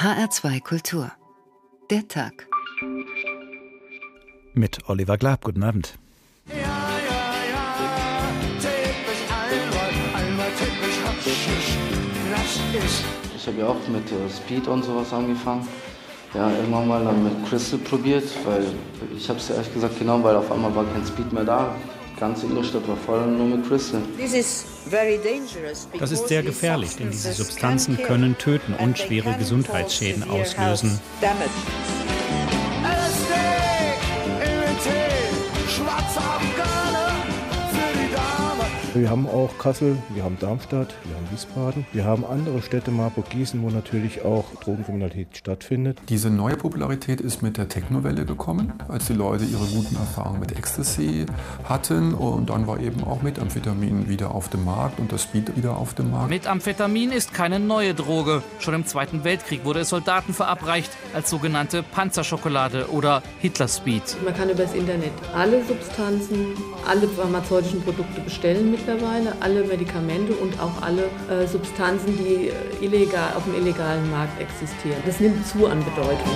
HR2 Kultur. Der Tag. Mit Oliver Glab. Guten Abend. Ja, ja, ja, täglich einmal, einmal täglich Haschisch, das ist. Ich habe ja auch mit äh, Speed und sowas angefangen. Ja, irgendwann mal dann mit Crystal probiert, weil ich habe es ja ehrlich gesagt genommen, weil auf einmal war kein Speed mehr da. Die ganze Innenstadt war voll nur mit Crystal. Das ist sehr gefährlich, denn diese Substanzen können töten und schwere Gesundheitsschäden auslösen. Wir haben auch Kassel, wir haben Darmstadt, wir haben Wiesbaden. Wir haben andere Städte, Marburg, Gießen, wo natürlich auch Drogenkriminalität stattfindet. Diese neue Popularität ist mit der Technowelle gekommen, als die Leute ihre guten Erfahrungen mit Ecstasy hatten. Und dann war eben auch Methamphetamin wieder auf dem Markt und das Speed wieder auf dem Markt. Methamphetamin ist keine neue Droge. Schon im Zweiten Weltkrieg wurde es Soldaten verabreicht als sogenannte Panzerschokolade oder Hitlerspeed. Man kann übers Internet alle Substanzen, alle pharmazeutischen Produkte bestellen mittlerweile, alle Medikamente und auch alle äh, Substanzen, die äh, illegal auf dem illegalen Markt existieren. Das nimmt zu an Bedeutung.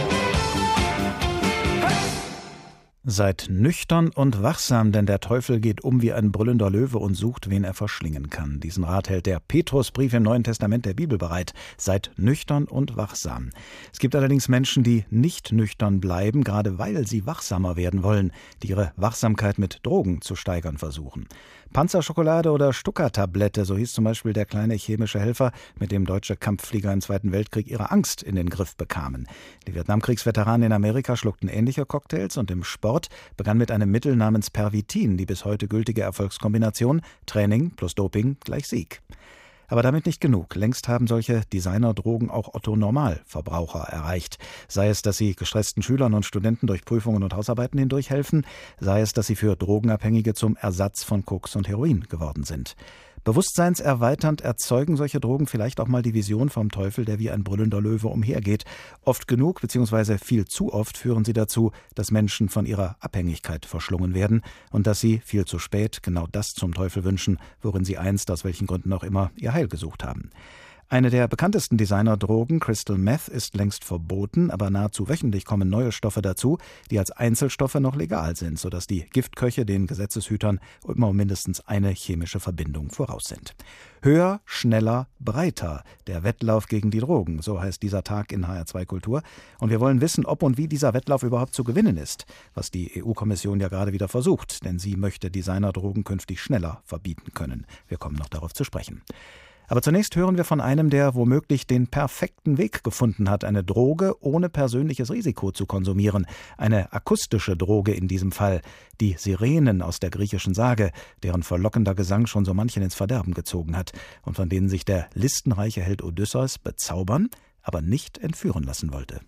Seid nüchtern und wachsam, denn der Teufel geht um wie ein brüllender Löwe und sucht, wen er verschlingen kann. Diesen Rat hält der Petrusbrief im Neuen Testament der Bibel bereit. Seid nüchtern und wachsam. Es gibt allerdings Menschen, die nicht nüchtern bleiben, gerade weil sie wachsamer werden wollen, die ihre Wachsamkeit mit Drogen zu steigern versuchen. Panzerschokolade oder Stuckertablette, so hieß zum Beispiel der kleine chemische Helfer, mit dem deutsche Kampfflieger im Zweiten Weltkrieg ihre Angst in den Griff bekamen. Die Vietnamkriegsveteranen in Amerika schluckten ähnliche Cocktails und im Sport begann mit einem Mittel namens Pervitin die bis heute gültige Erfolgskombination Training plus Doping gleich Sieg. Aber damit nicht genug. Längst haben solche Designerdrogen auch Otto Normalverbraucher erreicht. Sei es, dass sie gestressten Schülern und Studenten durch Prüfungen und Hausarbeiten hindurch helfen, sei es, dass sie für Drogenabhängige zum Ersatz von Koks und Heroin geworden sind. Bewusstseinserweiternd erzeugen solche Drogen vielleicht auch mal die Vision vom Teufel, der wie ein brüllender Löwe umhergeht. Oft genug, beziehungsweise viel zu oft führen sie dazu, dass Menschen von ihrer Abhängigkeit verschlungen werden und dass sie viel zu spät genau das zum Teufel wünschen, worin sie einst aus welchen Gründen auch immer ihr Heil gesucht haben. Eine der bekanntesten Designerdrogen, Crystal Meth, ist längst verboten, aber nahezu wöchentlich kommen neue Stoffe dazu, die als Einzelstoffe noch legal sind, sodass die Giftköche den Gesetzeshütern immer mindestens eine chemische Verbindung voraus sind. Höher, schneller, breiter. Der Wettlauf gegen die Drogen, so heißt dieser Tag in HR2 Kultur. Und wir wollen wissen, ob und wie dieser Wettlauf überhaupt zu gewinnen ist, was die EU-Kommission ja gerade wieder versucht, denn sie möchte Designerdrogen künftig schneller verbieten können. Wir kommen noch darauf zu sprechen. Aber zunächst hören wir von einem, der womöglich den perfekten Weg gefunden hat, eine Droge ohne persönliches Risiko zu konsumieren. Eine akustische Droge in diesem Fall. Die Sirenen aus der griechischen Sage, deren verlockender Gesang schon so manchen ins Verderben gezogen hat und von denen sich der listenreiche Held Odysseus bezaubern, aber nicht entführen lassen wollte.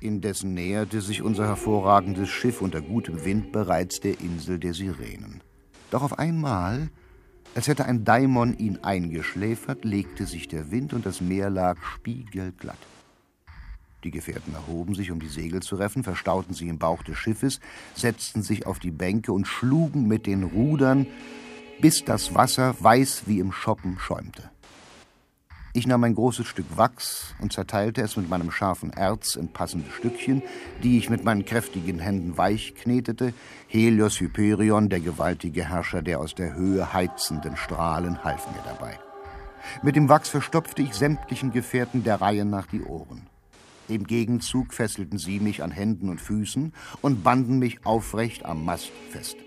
Indessen näherte sich unser hervorragendes Schiff unter gutem Wind bereits der Insel der Sirenen. Doch auf einmal als hätte ein Daimon ihn eingeschläfert, legte sich der Wind und das Meer lag spiegelglatt. Die Gefährten erhoben sich, um die Segel zu reffen, verstauten sie im Bauch des Schiffes, setzten sich auf die Bänke und schlugen mit den Rudern, bis das Wasser weiß wie im Schoppen schäumte. Ich nahm ein großes Stück Wachs und zerteilte es mit meinem scharfen Erz in passende Stückchen, die ich mit meinen kräftigen Händen weich knetete. Helios Hyperion, der gewaltige Herrscher der aus der Höhe heizenden Strahlen, half mir dabei. Mit dem Wachs verstopfte ich sämtlichen Gefährten der Reihe nach die Ohren. Im Gegenzug fesselten sie mich an Händen und Füßen und banden mich aufrecht am Mast fest.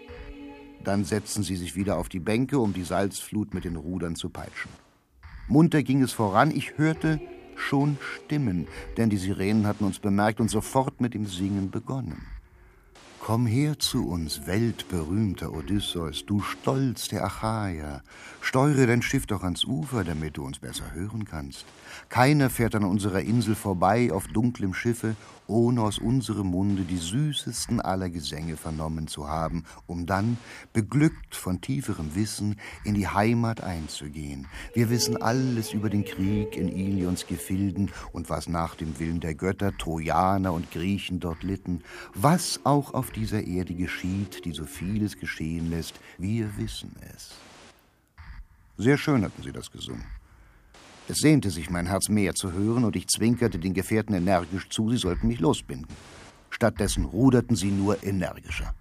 Dann setzten sie sich wieder auf die Bänke, um die Salzflut mit den Rudern zu peitschen. Munter ging es voran, ich hörte schon Stimmen, denn die Sirenen hatten uns bemerkt und sofort mit dem Singen begonnen. Komm her zu uns, weltberühmter Odysseus, du Stolz der Achaier. Steuere dein Schiff doch ans Ufer, damit du uns besser hören kannst. Keiner fährt an unserer Insel vorbei auf dunklem Schiffe, ohne aus unserem Munde die süßesten aller Gesänge vernommen zu haben, um dann, beglückt von tieferem Wissen, in die Heimat einzugehen. Wir wissen alles über den Krieg in Ilions Gefilden und was nach dem Willen der Götter Trojaner und Griechen dort litten, was auch auf dieser Erde geschieht, die so vieles geschehen lässt, wir wissen es. Sehr schön hatten sie das gesungen. Es sehnte sich mein Herz mehr zu hören, und ich zwinkerte den Gefährten energisch zu, sie sollten mich losbinden. Stattdessen ruderten sie nur energischer.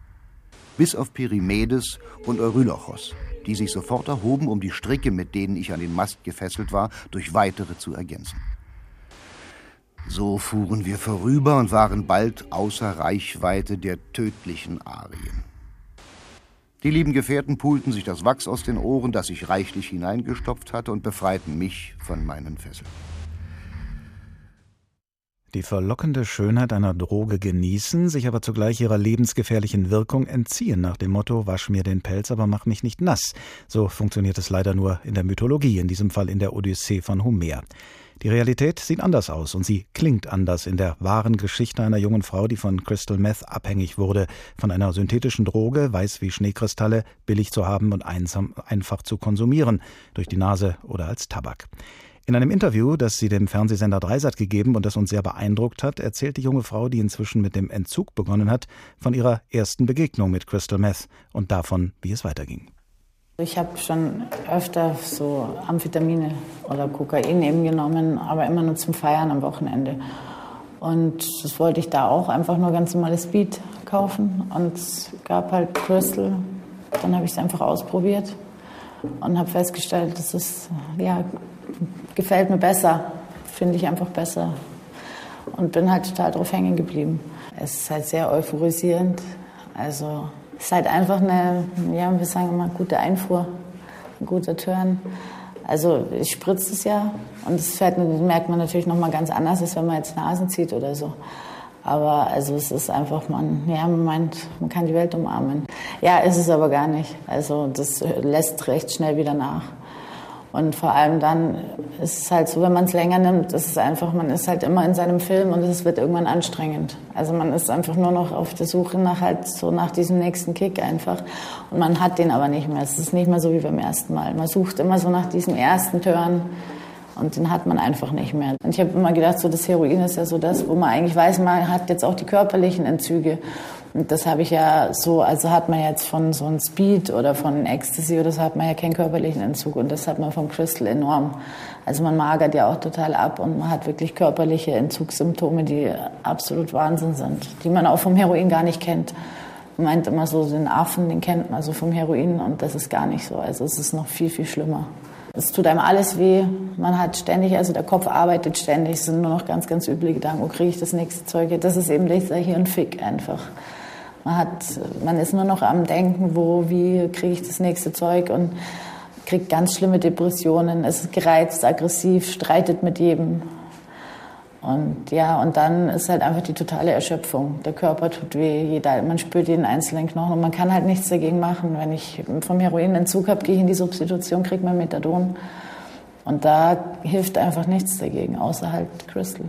Bis auf Perimedes und Eurylochos, die sich sofort erhoben, um die Stricke, mit denen ich an den Mast gefesselt war, durch weitere zu ergänzen. So fuhren wir vorüber und waren bald außer Reichweite der tödlichen Arien. Die lieben Gefährten pulten sich das Wachs aus den Ohren, das ich reichlich hineingestopft hatte, und befreiten mich von meinen Fesseln. Die verlockende Schönheit einer Droge genießen, sich aber zugleich ihrer lebensgefährlichen Wirkung entziehen, nach dem Motto Wasch mir den Pelz, aber mach mich nicht nass. So funktioniert es leider nur in der Mythologie, in diesem Fall in der Odyssee von Homer. Die Realität sieht anders aus und sie klingt anders in der wahren Geschichte einer jungen Frau, die von Crystal Meth abhängig wurde, von einer synthetischen Droge, weiß wie Schneekristalle, billig zu haben und einsam, einfach zu konsumieren, durch die Nase oder als Tabak. In einem Interview, das sie dem Fernsehsender Dreisat gegeben und das uns sehr beeindruckt hat, erzählt die junge Frau, die inzwischen mit dem Entzug begonnen hat, von ihrer ersten Begegnung mit Crystal Meth und davon, wie es weiterging. Ich habe schon öfter so Amphetamine oder Kokain eben genommen, aber immer nur zum Feiern am Wochenende. Und das wollte ich da auch einfach nur ganz normales Speed kaufen. Und es gab halt Crystal. Dann habe ich es einfach ausprobiert und habe festgestellt, dass es ja, gefällt mir besser, finde ich einfach besser. Und bin halt total drauf hängen geblieben. Es ist halt sehr euphorisierend. Also ist halt einfach eine, ja, wir sagen immer, gute Einfuhr, ein guter Turn. Also ich spritze es ja und das merkt man natürlich nochmal ganz anders, als wenn man jetzt Nasen zieht oder so. Aber also es ist einfach, man, ja, man meint, man kann die Welt umarmen. Ja, ist es aber gar nicht. Also das lässt recht schnell wieder nach. Und vor allem dann ist es halt so, wenn man es länger nimmt, ist es einfach, man ist halt immer in seinem Film und es wird irgendwann anstrengend. Also man ist einfach nur noch auf der Suche nach halt so nach diesem nächsten Kick einfach. Und man hat den aber nicht mehr. Es ist nicht mehr so wie beim ersten Mal. Man sucht immer so nach diesem ersten Turn. Und den hat man einfach nicht mehr. Und ich habe immer gedacht, so das Heroin ist ja so das, wo man eigentlich weiß, man hat jetzt auch die körperlichen Entzüge. Das habe ich ja so, also hat man jetzt von so einem Speed oder von Ecstasy oder so hat man ja keinen körperlichen Entzug und das hat man vom Crystal enorm. Also man magert ja auch total ab und man hat wirklich körperliche Entzugssymptome, die absolut Wahnsinn sind, die man auch vom Heroin gar nicht kennt. Man meint immer so, den Affen, den kennt man so vom Heroin und das ist gar nicht so. Also es ist noch viel, viel schlimmer. Es tut einem alles weh. Man hat ständig, also der Kopf arbeitet ständig. Es sind nur noch ganz, ganz üble Gedanken. Wo kriege ich das nächste Zeug? Das ist eben dieser Hirnfick einfach. Man, hat, man ist nur noch am Denken, wo, wie kriege ich das nächste Zeug und kriegt ganz schlimme Depressionen, ist gereizt, aggressiv, streitet mit jedem. Und ja, und dann ist halt einfach die totale Erschöpfung. Der Körper tut weh, jeder, man spürt jeden einzelnen Knochen und man kann halt nichts dagegen machen. Wenn ich vom Heroinentzug habe, gehe ich in die Substitution, kriege mein Methadon. Und da hilft einfach nichts dagegen, außer halt Crystal.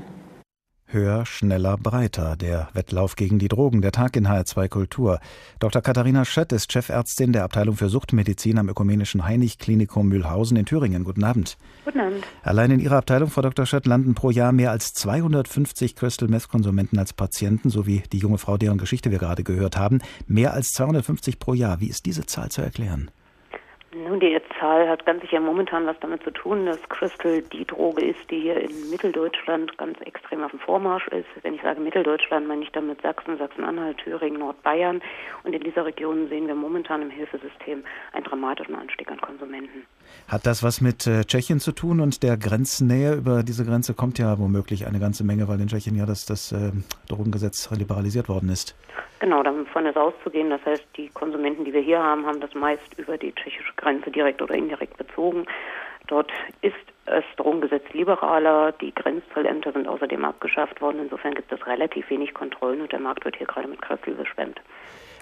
Höher, schneller, breiter. Der Wettlauf gegen die Drogen. Der Tag in HR2 Kultur. Dr. Katharina Schött ist Chefärztin der Abteilung für Suchtmedizin am Ökumenischen Heinig-Klinikum Mühlhausen in Thüringen. Guten Abend. Guten Abend. Allein in Ihrer Abteilung, Frau Dr. Schött, landen pro Jahr mehr als 250 Crystal Meth Konsumenten als Patienten, sowie die junge Frau, deren Geschichte wir gerade gehört haben. Mehr als 250 pro Jahr. Wie ist diese Zahl zu erklären? Nun, die Zahl hat ganz sicher momentan was damit zu tun, dass Crystal die Droge ist, die hier in Mitteldeutschland ganz extrem auf dem Vormarsch ist. Wenn ich sage Mitteldeutschland, meine ich damit Sachsen, Sachsen-Anhalt, Thüringen, Nordbayern. Und in dieser Region sehen wir momentan im Hilfesystem einen dramatischen Anstieg an Konsumenten. Hat das was mit äh, Tschechien zu tun und der Grenznähe? Über diese Grenze kommt ja womöglich eine ganze Menge, weil in Tschechien ja das, das äh, Drogengesetz liberalisiert worden ist. Genau, davon ist auszugehen. Das heißt, die Konsumenten, die wir hier haben, haben das meist über die tschechische Grenze direkt oder indirekt bezogen. Dort ist das Drogengesetz liberaler, die Grenzzollämter sind außerdem abgeschafft worden. Insofern gibt es relativ wenig Kontrollen und der Markt wird hier gerade mit Kröpfel überschwemmt.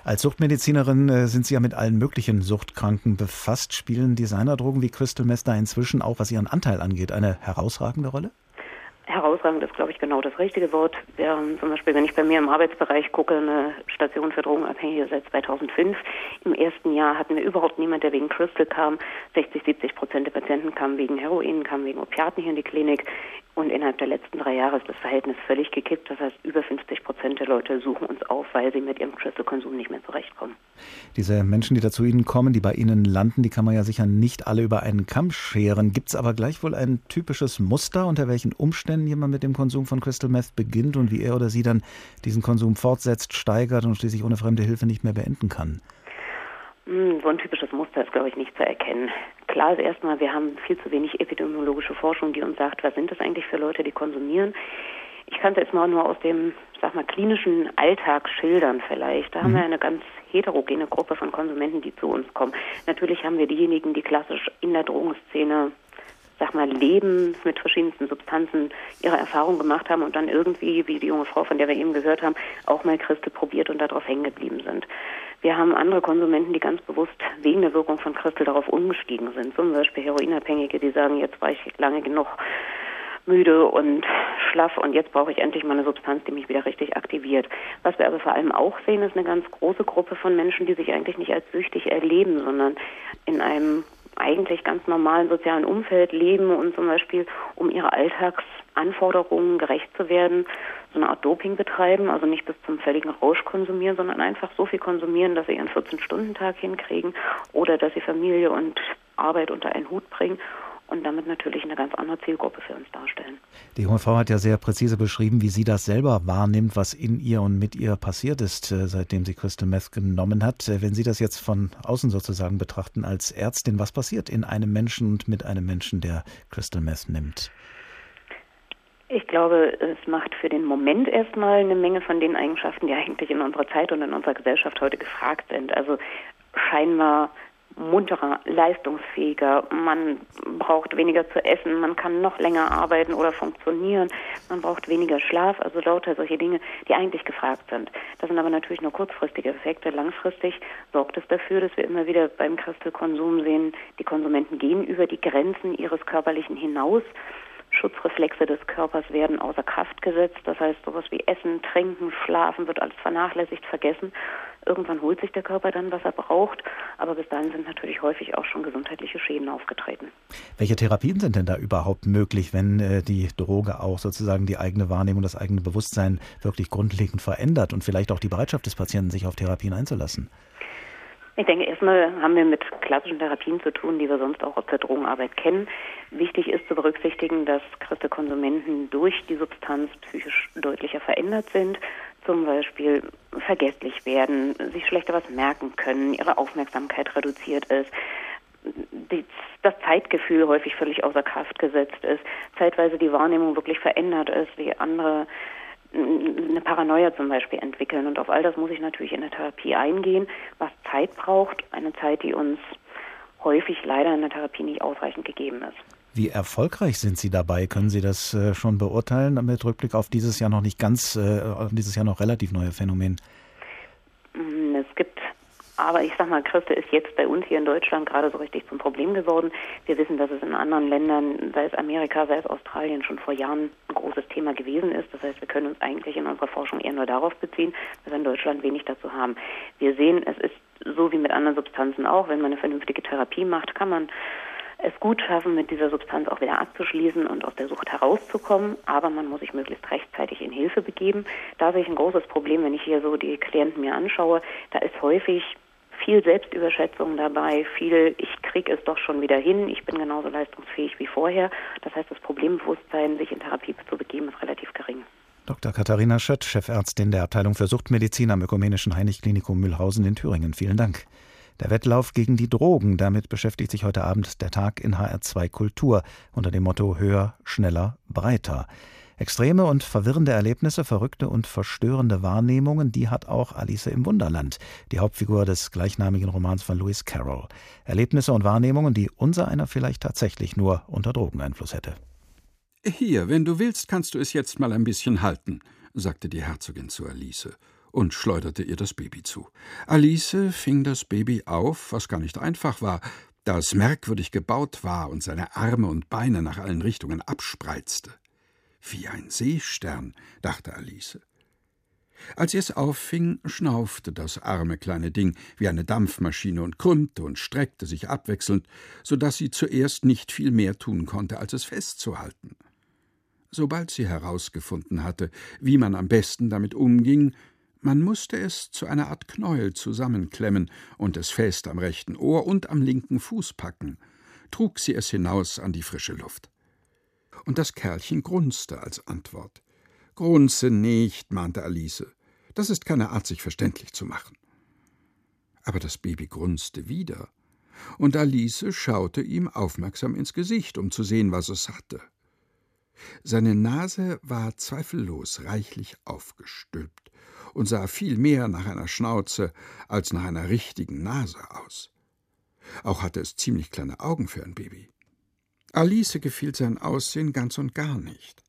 Als Suchtmedizinerin äh, sind Sie ja mit allen möglichen Suchtkranken befasst. Spielen Designerdrogen wie Crystal Meth da inzwischen auch, was ihren Anteil angeht, eine herausragende Rolle? Herausragend ist, glaube ich, genau das richtige Wort. Wir haben zum Beispiel, wenn ich bei mir im Arbeitsbereich gucke, eine Station für Drogenabhängige seit 2005. Im ersten Jahr hatten wir überhaupt niemand, der wegen Crystal kam. 60, 70 Prozent der Patienten kamen wegen Heroin, kamen wegen Opiaten hier in die Klinik. Und innerhalb der letzten drei Jahre ist das Verhältnis völlig gekippt. Das heißt, über 50 Prozent der Leute suchen uns auf, weil sie mit ihrem Crystal-Konsum nicht mehr zurechtkommen. Diese Menschen, die da zu Ihnen kommen, die bei Ihnen landen, die kann man ja sicher nicht alle über einen Kamm scheren. Gibt es aber gleichwohl ein typisches Muster, unter welchen Umständen jemand mit dem Konsum von Crystal Meth beginnt und wie er oder sie dann diesen Konsum fortsetzt, steigert und schließlich ohne fremde Hilfe nicht mehr beenden kann? Hm, so ein typisches Muster ist, glaube ich, nicht zu erkennen. Klar ist erstmal, wir haben viel zu wenig epidemiologische Forschung, die uns sagt, was sind das eigentlich für Leute, die konsumieren. Ich kann es jetzt mal nur aus dem, sag mal, klinischen Alltag schildern vielleicht. Da mhm. haben wir eine ganz heterogene Gruppe von Konsumenten, die zu uns kommen. Natürlich haben wir diejenigen, die klassisch in der Drogenszene sag mal, Leben mit verschiedensten Substanzen ihre Erfahrung gemacht haben und dann irgendwie, wie die junge Frau, von der wir eben gehört haben, auch mal Christel probiert und darauf hängen geblieben sind. Wir haben andere Konsumenten, die ganz bewusst wegen der Wirkung von Christel darauf umgestiegen sind. Zum Beispiel Heroinabhängige, die sagen, jetzt war ich lange genug müde und schlaff und jetzt brauche ich endlich mal eine Substanz, die mich wieder richtig aktiviert. Was wir aber vor allem auch sehen, ist eine ganz große Gruppe von Menschen, die sich eigentlich nicht als süchtig erleben, sondern in einem eigentlich ganz normalen sozialen Umfeld leben und zum Beispiel um ihre Alltagsanforderungen gerecht zu werden, so eine Art Doping betreiben, also nicht bis zum völligen Rausch konsumieren, sondern einfach so viel konsumieren, dass sie ihren 14-Stunden-Tag hinkriegen oder dass sie Familie und Arbeit unter einen Hut bringen und damit natürlich eine ganz andere Zielgruppe für uns darstellen. Die junge Frau hat ja sehr präzise beschrieben, wie sie das selber wahrnimmt, was in ihr und mit ihr passiert ist, äh, seitdem sie Crystal Meth genommen hat. Äh, wenn Sie das jetzt von außen sozusagen betrachten als Ärztin, was passiert in einem Menschen und mit einem Menschen, der Crystal Meth nimmt? Ich glaube, es macht für den Moment erstmal eine Menge von den Eigenschaften, die eigentlich in unserer Zeit und in unserer Gesellschaft heute gefragt sind. Also scheinbar munterer, leistungsfähiger, man braucht weniger zu essen, man kann noch länger arbeiten oder funktionieren, man braucht weniger Schlaf, also lauter solche Dinge, die eigentlich gefragt sind. Das sind aber natürlich nur kurzfristige Effekte. Langfristig sorgt es dafür, dass wir immer wieder beim Crystal-Konsum sehen, die Konsumenten gehen über die Grenzen ihres körperlichen hinaus. Schutzreflexe des Körpers werden außer Kraft gesetzt. Das heißt, sowas wie Essen, Trinken, Schlafen wird alles vernachlässigt, vergessen. Irgendwann holt sich der Körper dann, was er braucht, aber bis dahin sind natürlich häufig auch schon gesundheitliche Schäden aufgetreten. Welche Therapien sind denn da überhaupt möglich, wenn äh, die Droge auch sozusagen die eigene Wahrnehmung, das eigene Bewusstsein wirklich grundlegend verändert und vielleicht auch die Bereitschaft des Patienten, sich auf Therapien einzulassen? Ich denke, erstmal haben wir mit klassischen Therapien zu tun, die wir sonst auch aus der Drogenarbeit kennen. Wichtig ist zu berücksichtigen, dass Konsumenten durch die Substanz psychisch deutlicher verändert sind, zum Beispiel vergesslich werden, sich schlechter was merken können, ihre Aufmerksamkeit reduziert ist, das Zeitgefühl häufig völlig außer Kraft gesetzt ist, zeitweise die Wahrnehmung wirklich verändert ist, wie andere eine Paranoia zum Beispiel entwickeln. Und auf all das muss ich natürlich in der Therapie eingehen, was Zeit braucht, eine Zeit, die uns häufig leider in der Therapie nicht ausreichend gegeben ist. Wie erfolgreich sind Sie dabei? Können Sie das äh, schon beurteilen mit Rückblick auf dieses Jahr noch nicht ganz, äh, dieses Jahr noch relativ neue Phänomen? Mm, es gibt aber ich sag mal, Christe ist jetzt bei uns hier in Deutschland gerade so richtig zum Problem geworden. Wir wissen, dass es in anderen Ländern, sei es Amerika, sei es Australien, schon vor Jahren ein großes Thema gewesen ist. Das heißt, wir können uns eigentlich in unserer Forschung eher nur darauf beziehen, dass wir in Deutschland wenig dazu haben. Wir sehen, es ist so wie mit anderen Substanzen auch, wenn man eine vernünftige Therapie macht, kann man es gut schaffen, mit dieser Substanz auch wieder abzuschließen und aus der Sucht herauszukommen. Aber man muss sich möglichst rechtzeitig in Hilfe begeben. Da sehe ich ein großes Problem, wenn ich hier so die Klienten mir anschaue. Da ist häufig viel Selbstüberschätzung dabei, viel, ich kriege es doch schon wieder hin, ich bin genauso leistungsfähig wie vorher. Das heißt, das Problembewusstsein, sich in Therapie zu begeben, ist relativ gering. Dr. Katharina Schött, Chefärztin der Abteilung für Suchtmedizin am Ökumenischen Heinig-Klinikum Mühlhausen in Thüringen. Vielen Dank. Der Wettlauf gegen die Drogen, damit beschäftigt sich heute Abend der Tag in HR2 Kultur unter dem Motto Höher, schneller, breiter. Extreme und verwirrende Erlebnisse, verrückte und verstörende Wahrnehmungen, die hat auch Alice im Wunderland, die Hauptfigur des gleichnamigen Romans von Lewis Carroll. Erlebnisse und Wahrnehmungen, die unser einer vielleicht tatsächlich nur unter Drogeneinfluss hätte. Hier, wenn du willst, kannst du es jetzt mal ein bisschen halten, sagte die Herzogin zu Alice und schleuderte ihr das Baby zu. Alice fing das Baby auf, was gar nicht einfach war, da es merkwürdig gebaut war und seine Arme und Beine nach allen Richtungen abspreizte. Wie ein Seestern, dachte Alice. Als sie es auffing, schnaufte das arme kleine Ding wie eine Dampfmaschine und krümmte und streckte sich abwechselnd, so dass sie zuerst nicht viel mehr tun konnte, als es festzuhalten. Sobald sie herausgefunden hatte, wie man am besten damit umging, man musste es zu einer Art Knäuel zusammenklemmen und es fest am rechten Ohr und am linken Fuß packen, trug sie es hinaus an die frische Luft. Und das Kerlchen grunzte als Antwort. Grunze nicht, mahnte Alice. Das ist keine Art, sich verständlich zu machen. Aber das Baby grunzte wieder, und Alice schaute ihm aufmerksam ins Gesicht, um zu sehen, was es hatte. Seine Nase war zweifellos reichlich aufgestülpt und sah viel mehr nach einer Schnauze als nach einer richtigen Nase aus. Auch hatte es ziemlich kleine Augen für ein Baby. Alice gefiel sein Aussehen ganz und gar nicht.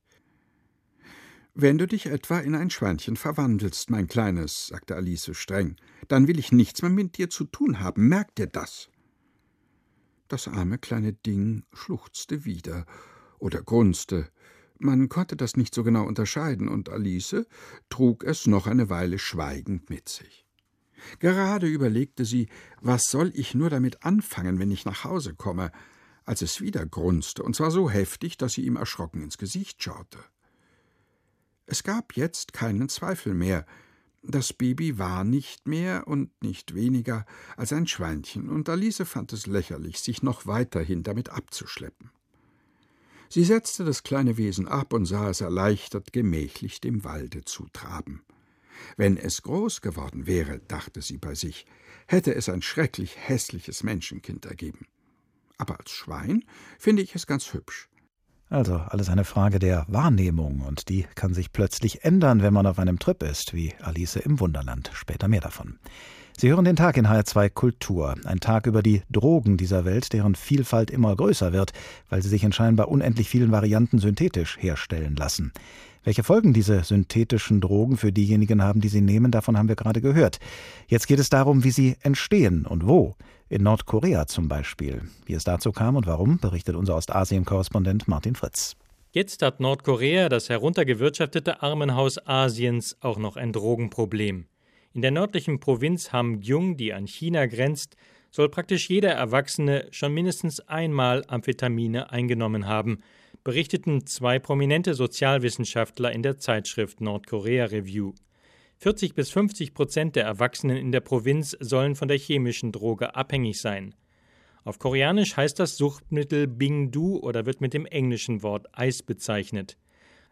Wenn du dich etwa in ein Schweinchen verwandelst, mein Kleines, sagte Alice streng, dann will ich nichts mehr mit dir zu tun haben, merk dir das. Das arme kleine Ding schluchzte wieder oder grunzte. Man konnte das nicht so genau unterscheiden, und Alice trug es noch eine Weile schweigend mit sich. Gerade überlegte sie, was soll ich nur damit anfangen, wenn ich nach Hause komme, als es wieder grunzte, und zwar so heftig, dass sie ihm erschrocken ins Gesicht schaute. Es gab jetzt keinen Zweifel mehr. Das Baby war nicht mehr und nicht weniger als ein Schweinchen, und Alice fand es lächerlich, sich noch weiterhin damit abzuschleppen. Sie setzte das kleine Wesen ab und sah es erleichtert gemächlich dem Walde zutraben. Wenn es groß geworden wäre, dachte sie bei sich, hätte es ein schrecklich hässliches Menschenkind ergeben. Aber als Schwein finde ich es ganz hübsch. Also alles eine Frage der Wahrnehmung und die kann sich plötzlich ändern, wenn man auf einem Trip ist, wie Alice im Wunderland. Später mehr davon. Sie hören den Tag in HR2 Kultur, ein Tag über die Drogen dieser Welt, deren Vielfalt immer größer wird, weil sie sich in scheinbar unendlich vielen Varianten synthetisch herstellen lassen. Welche Folgen diese synthetischen Drogen für diejenigen haben, die sie nehmen, davon haben wir gerade gehört. Jetzt geht es darum, wie sie entstehen und wo. In Nordkorea zum Beispiel. Wie es dazu kam und warum, berichtet unser Ostasien-Korrespondent Martin Fritz. Jetzt hat Nordkorea, das heruntergewirtschaftete Armenhaus Asiens, auch noch ein Drogenproblem. In der nördlichen Provinz Hamgyong, die an China grenzt, soll praktisch jeder Erwachsene schon mindestens einmal Amphetamine eingenommen haben, berichteten zwei prominente Sozialwissenschaftler in der Zeitschrift Nordkorea Review. 40 bis 50 Prozent der Erwachsenen in der Provinz sollen von der chemischen Droge abhängig sein. Auf Koreanisch heißt das Suchtmittel Bingdu oder wird mit dem englischen Wort Eis bezeichnet.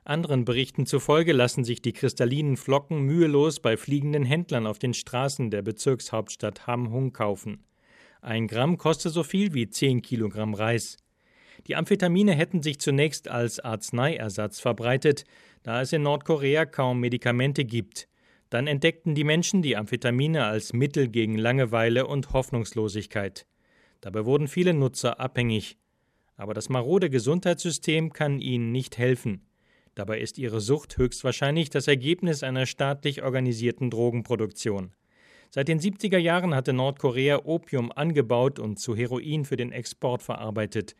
Anderen Berichten zufolge lassen sich die kristallinen Flocken mühelos bei fliegenden Händlern auf den Straßen der Bezirkshauptstadt Hamhung kaufen. Ein Gramm kostet so viel wie 10 Kilogramm Reis. Die Amphetamine hätten sich zunächst als Arzneiersatz verbreitet, da es in Nordkorea kaum Medikamente gibt. Dann entdeckten die Menschen die Amphetamine als Mittel gegen Langeweile und Hoffnungslosigkeit. Dabei wurden viele Nutzer abhängig. Aber das marode Gesundheitssystem kann ihnen nicht helfen. Dabei ist ihre Sucht höchstwahrscheinlich das Ergebnis einer staatlich organisierten Drogenproduktion. Seit den 70er Jahren hatte Nordkorea Opium angebaut und zu Heroin für den Export verarbeitet.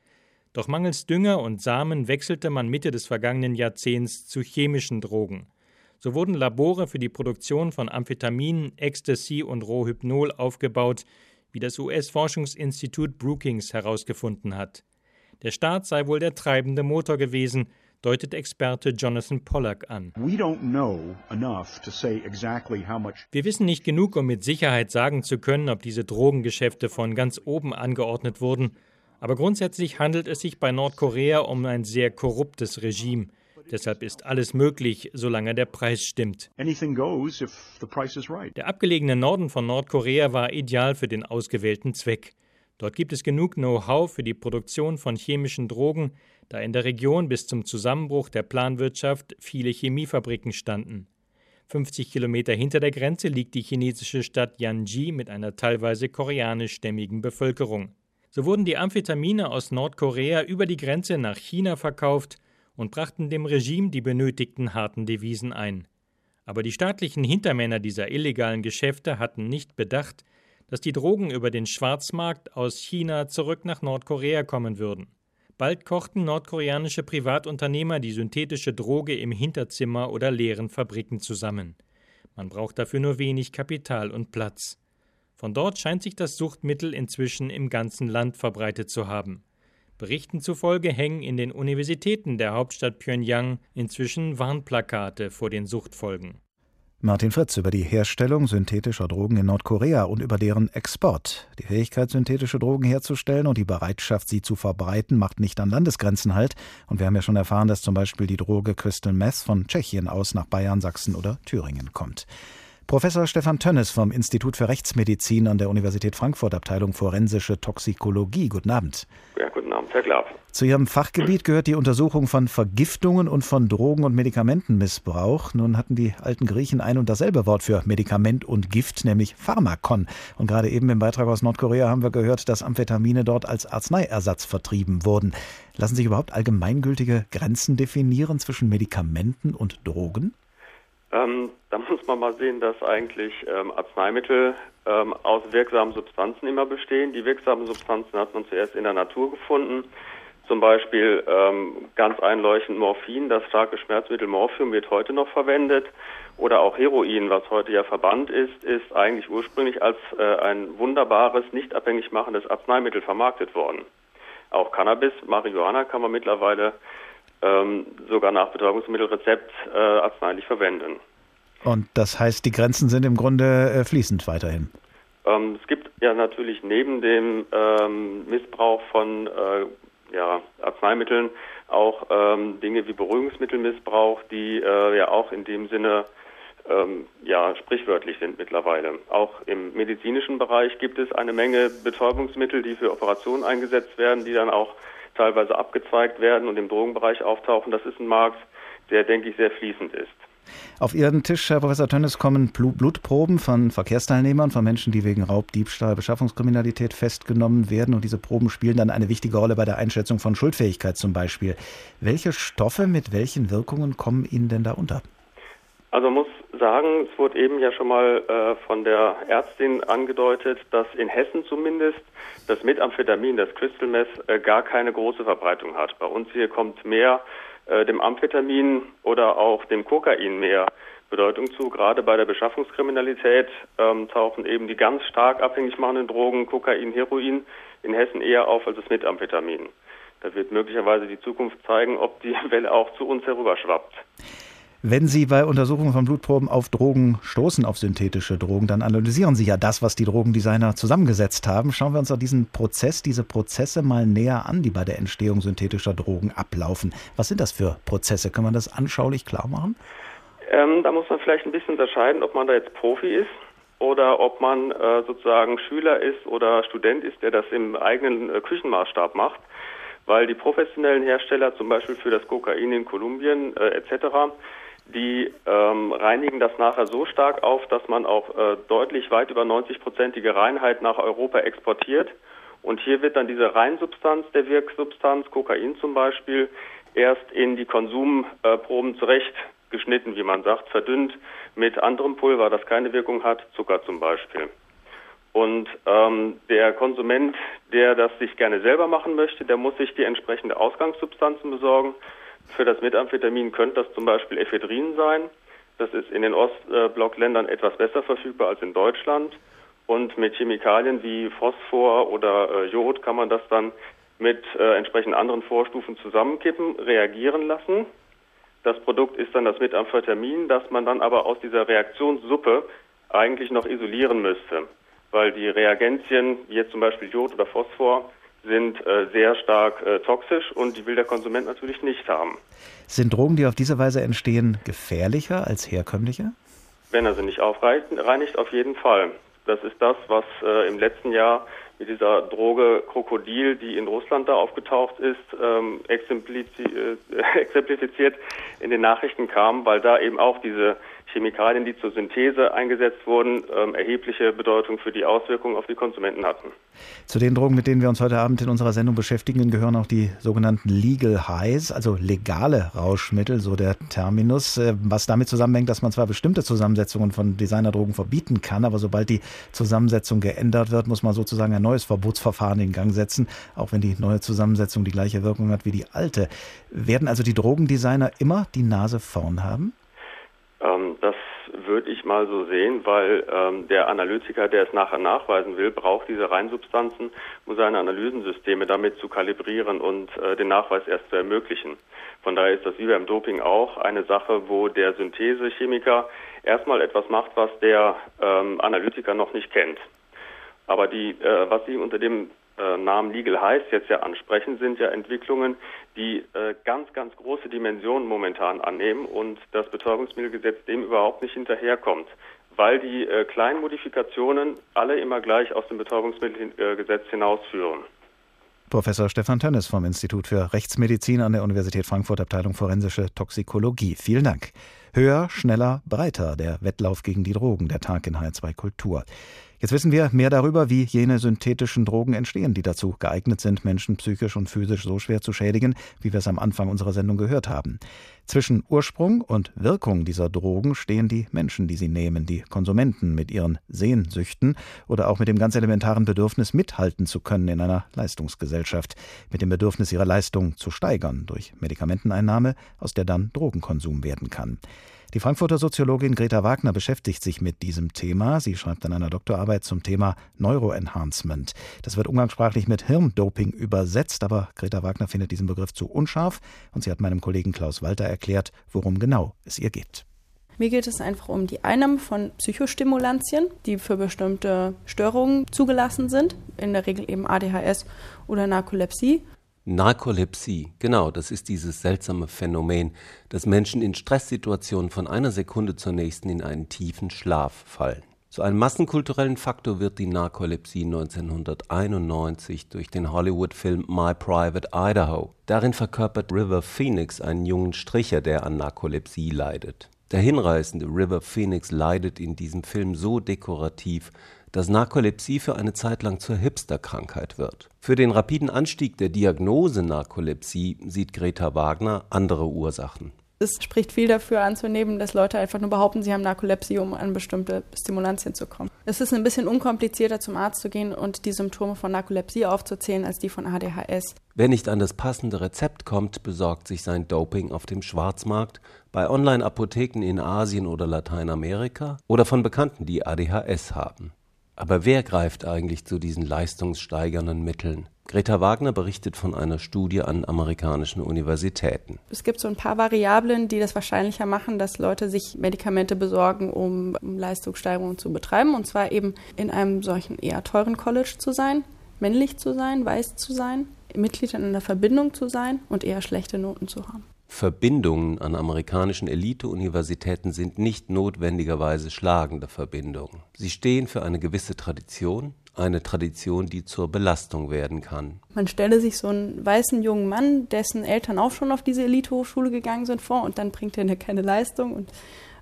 Doch mangels Dünger und Samen wechselte man Mitte des vergangenen Jahrzehnts zu chemischen Drogen. So wurden Labore für die Produktion von Amphetamin, Ecstasy und Rohhypnol aufgebaut, wie das US-Forschungsinstitut Brookings herausgefunden hat. Der Staat sei wohl der treibende Motor gewesen, deutet Experte Jonathan Pollack an. Wir wissen nicht genug, um mit Sicherheit sagen zu können, ob diese Drogengeschäfte von ganz oben angeordnet wurden aber grundsätzlich handelt es sich bei Nordkorea um ein sehr korruptes Regime. Deshalb ist alles möglich, solange der Preis stimmt. Der abgelegene Norden von Nordkorea war ideal für den ausgewählten Zweck. Dort gibt es genug Know-how für die Produktion von chemischen Drogen, da in der Region bis zum Zusammenbruch der Planwirtschaft viele Chemiefabriken standen. 50 Kilometer hinter der Grenze liegt die chinesische Stadt Yanji mit einer teilweise koreanischstämmigen Bevölkerung. So wurden die Amphetamine aus Nordkorea über die Grenze nach China verkauft und brachten dem Regime die benötigten harten Devisen ein. Aber die staatlichen Hintermänner dieser illegalen Geschäfte hatten nicht bedacht, dass die Drogen über den Schwarzmarkt aus China zurück nach Nordkorea kommen würden. Bald kochten nordkoreanische Privatunternehmer die synthetische Droge im Hinterzimmer oder leeren Fabriken zusammen. Man braucht dafür nur wenig Kapital und Platz. Von dort scheint sich das Suchtmittel inzwischen im ganzen Land verbreitet zu haben. Berichten zufolge hängen in den Universitäten der Hauptstadt Pyongyang inzwischen Warnplakate vor den Suchtfolgen. Martin Fritz über die Herstellung synthetischer Drogen in Nordkorea und über deren Export. Die Fähigkeit, synthetische Drogen herzustellen und die Bereitschaft, sie zu verbreiten, macht nicht an Landesgrenzen halt. Und wir haben ja schon erfahren, dass zum Beispiel die Droge Crystal Meth von Tschechien aus nach Bayern, Sachsen oder Thüringen kommt. Professor Stefan Tönnes vom Institut für Rechtsmedizin an der Universität Frankfurt, Abteilung Forensische Toxikologie. Guten Abend. Ja, guten Abend, Herr Glab. Zu Ihrem Fachgebiet gehört die Untersuchung von Vergiftungen und von Drogen- und Medikamentenmissbrauch. Nun hatten die alten Griechen ein und dasselbe Wort für Medikament und Gift, nämlich Pharmakon. Und gerade eben im Beitrag aus Nordkorea haben wir gehört, dass Amphetamine dort als Arzneiersatz vertrieben wurden. Lassen sich überhaupt allgemeingültige Grenzen definieren zwischen Medikamenten und Drogen? Ähm, da muss man mal sehen, dass eigentlich ähm, Arzneimittel ähm, aus wirksamen Substanzen immer bestehen. Die wirksamen Substanzen hat man zuerst in der Natur gefunden. Zum Beispiel ähm, ganz einleuchtend Morphin, das starke Schmerzmittel Morphium wird heute noch verwendet. Oder auch Heroin, was heute ja verbannt ist, ist eigentlich ursprünglich als äh, ein wunderbares, nicht abhängig machendes Arzneimittel vermarktet worden. Auch Cannabis, Marihuana kann man mittlerweile ähm, sogar nach Betäubungsmittelrezept äh, arzneilich verwenden. Und das heißt, die Grenzen sind im Grunde äh, fließend weiterhin. Ähm, es gibt ja natürlich neben dem ähm, Missbrauch von äh, ja, Arzneimitteln auch ähm, Dinge wie Beruhigungsmittelmissbrauch, die äh, ja auch in dem Sinne ähm, ja sprichwörtlich sind mittlerweile. Auch im medizinischen Bereich gibt es eine Menge Betäubungsmittel, die für Operationen eingesetzt werden, die dann auch teilweise abgezweigt werden und im Drogenbereich auftauchen. Das ist ein Markt, der, denke ich, sehr fließend ist. Auf Ihren Tisch, Herr Professor Tönnes, kommen Blutproben von Verkehrsteilnehmern, von Menschen, die wegen Raub, Diebstahl, Beschaffungskriminalität festgenommen werden. Und diese Proben spielen dann eine wichtige Rolle bei der Einschätzung von Schuldfähigkeit zum Beispiel. Welche Stoffe mit welchen Wirkungen kommen Ihnen denn da unter? Also muss sagen, es wurde eben ja schon mal äh, von der Ärztin angedeutet, dass in Hessen zumindest das Methamphetamin, das Crystal Meth, äh, gar keine große Verbreitung hat. Bei uns hier kommt mehr äh, dem Amphetamin oder auch dem Kokain mehr Bedeutung zu. Gerade bei der Beschaffungskriminalität ähm, tauchen eben die ganz stark abhängig machenden Drogen, Kokain, Heroin, in Hessen eher auf als das Methamphetamin. Da wird möglicherweise die Zukunft zeigen, ob die Welle auch zu uns herüberschwappt. Wenn Sie bei Untersuchungen von Blutproben auf Drogen stoßen, auf synthetische Drogen, dann analysieren Sie ja das, was die Drogendesigner zusammengesetzt haben. Schauen wir uns doch diesen Prozess, diese Prozesse mal näher an, die bei der Entstehung synthetischer Drogen ablaufen. Was sind das für Prozesse? Können wir das anschaulich klar machen? Ähm, da muss man vielleicht ein bisschen unterscheiden, ob man da jetzt Profi ist oder ob man äh, sozusagen Schüler ist oder Student ist, der das im eigenen äh, Küchenmaßstab macht. Weil die professionellen Hersteller, zum Beispiel für das Kokain in Kolumbien äh, etc., die ähm, reinigen das nachher so stark auf, dass man auch äh, deutlich weit über 90-prozentige Reinheit nach Europa exportiert. Und hier wird dann diese Reinsubstanz der Wirksubstanz, Kokain zum Beispiel, erst in die Konsumproben zurechtgeschnitten, wie man sagt, verdünnt mit anderem Pulver, das keine Wirkung hat, Zucker zum Beispiel. Und ähm, der Konsument, der das sich gerne selber machen möchte, der muss sich die entsprechende Ausgangssubstanzen besorgen. Für das Methamphetamin könnte das zum Beispiel Ephedrin sein. Das ist in den Ostblockländern etwas besser verfügbar als in Deutschland. Und mit Chemikalien wie Phosphor oder äh, Jod kann man das dann mit äh, entsprechend anderen Vorstufen zusammenkippen, reagieren lassen. Das Produkt ist dann das Methamphetamin, das man dann aber aus dieser Reaktionssuppe eigentlich noch isolieren müsste, weil die Reagenzien, wie jetzt zum Beispiel Jod oder Phosphor, sind äh, sehr stark äh, toxisch und die will der Konsument natürlich nicht haben. Sind Drogen, die auf diese Weise entstehen, gefährlicher als herkömmliche? Wenn er sie nicht aufreinigt, auf jeden Fall. Das ist das, was äh, im letzten Jahr mit dieser Droge Krokodil, die in Russland da aufgetaucht ist, ähm, exemplifiziert in den Nachrichten kam, weil da eben auch diese Chemikalien, die zur Synthese eingesetzt wurden, ähm, erhebliche Bedeutung für die Auswirkungen auf die Konsumenten hatten. Zu den Drogen, mit denen wir uns heute Abend in unserer Sendung beschäftigen, gehören auch die sogenannten Legal Highs, also legale Rauschmittel, so der Terminus, äh, was damit zusammenhängt, dass man zwar bestimmte Zusammensetzungen von Designerdrogen verbieten kann, aber sobald die Zusammensetzung geändert wird, muss man sozusagen ein neues Verbotsverfahren in Gang setzen, auch wenn die neue Zusammensetzung die gleiche Wirkung hat wie die alte. Werden also die Drogendesigner immer die Nase vorn haben? Würde ich mal so sehen, weil ähm, der Analytiker, der es nachher nachweisen will, braucht diese Reinsubstanzen, um seine Analysensysteme damit zu kalibrieren und äh, den Nachweis erst zu ermöglichen. Von daher ist das wie beim Doping auch eine Sache, wo der Synthesechemiker erstmal etwas macht, was der ähm, Analytiker noch nicht kennt. Aber die, äh, was Sie unter dem äh, Namen Legal heißt, jetzt ja ansprechen, sind ja Entwicklungen, die äh, ganz, ganz große Dimensionen momentan annehmen und das Betäubungsmittelgesetz dem überhaupt nicht hinterherkommt, weil die äh, kleinen Modifikationen alle immer gleich aus dem Betäubungsmittelgesetz hinausführen. Professor Stefan Tönnes vom Institut für Rechtsmedizin an der Universität Frankfurt, Abteilung Forensische Toxikologie. Vielen Dank. Höher, schneller, breiter, der Wettlauf gegen die Drogen, der Tag in H2 Kultur. Jetzt wissen wir mehr darüber, wie jene synthetischen Drogen entstehen, die dazu geeignet sind, Menschen psychisch und physisch so schwer zu schädigen, wie wir es am Anfang unserer Sendung gehört haben. Zwischen Ursprung und Wirkung dieser Drogen stehen die Menschen, die sie nehmen, die Konsumenten mit ihren Sehnsüchten oder auch mit dem ganz elementaren Bedürfnis, mithalten zu können in einer Leistungsgesellschaft, mit dem Bedürfnis, ihre Leistung zu steigern durch Medikamenteneinnahme, aus der dann Drogenkonsum werden kann. Die Frankfurter Soziologin Greta Wagner beschäftigt sich mit diesem Thema. Sie schreibt an einer Doktorarbeit zum Thema Neuroenhancement. Das wird umgangssprachlich mit Hirndoping übersetzt, aber Greta Wagner findet diesen Begriff zu unscharf und sie hat meinem Kollegen Klaus Walter erklärt, worum genau es ihr geht. Mir geht es einfach um die Einnahme von Psychostimulantien, die für bestimmte Störungen zugelassen sind, in der Regel eben ADHS oder Narkolepsie. Narkolepsie, genau, das ist dieses seltsame Phänomen, dass Menschen in Stresssituationen von einer Sekunde zur nächsten in einen tiefen Schlaf fallen. Zu einem massenkulturellen Faktor wird die Narkolepsie 1991 durch den Hollywood-Film My Private Idaho. Darin verkörpert River Phoenix einen jungen Stricher, der an Narkolepsie leidet. Der hinreißende River Phoenix leidet in diesem Film so dekorativ, dass Narkolepsie für eine Zeit lang zur Hipsterkrankheit wird. Für den rapiden Anstieg der Diagnose Narkolepsie sieht Greta Wagner andere Ursachen. Es spricht viel dafür anzunehmen, dass Leute einfach nur behaupten, sie haben Narkolepsie, um an bestimmte Stimulantien zu kommen. Es ist ein bisschen unkomplizierter, zum Arzt zu gehen und die Symptome von Narkolepsie aufzuzählen, als die von ADHS. Wer nicht an das passende Rezept kommt, besorgt sich sein Doping auf dem Schwarzmarkt, bei Online-Apotheken in Asien oder Lateinamerika oder von Bekannten, die ADHS haben. Aber wer greift eigentlich zu diesen leistungssteigernden Mitteln? Greta Wagner berichtet von einer Studie an amerikanischen Universitäten. Es gibt so ein paar Variablen, die das wahrscheinlicher machen, dass Leute sich Medikamente besorgen, um, Leistungssteigerungen zu betreiben. Und zwar eben in einem solchen eher teuren College zu sein, männlich zu sein, weiß zu sein, Mitglied in einer Verbindung zu sein und eher schlechte Noten zu haben. Verbindungen an amerikanischen Elite-Universitäten sind nicht notwendigerweise schlagende Verbindungen. Sie stehen für eine gewisse Tradition, eine Tradition, die zur Belastung werden kann. Man stelle sich so einen weißen jungen Mann, dessen Eltern auch schon auf diese Elite-Hochschule gegangen sind, vor und dann bringt er keine Leistung. Und,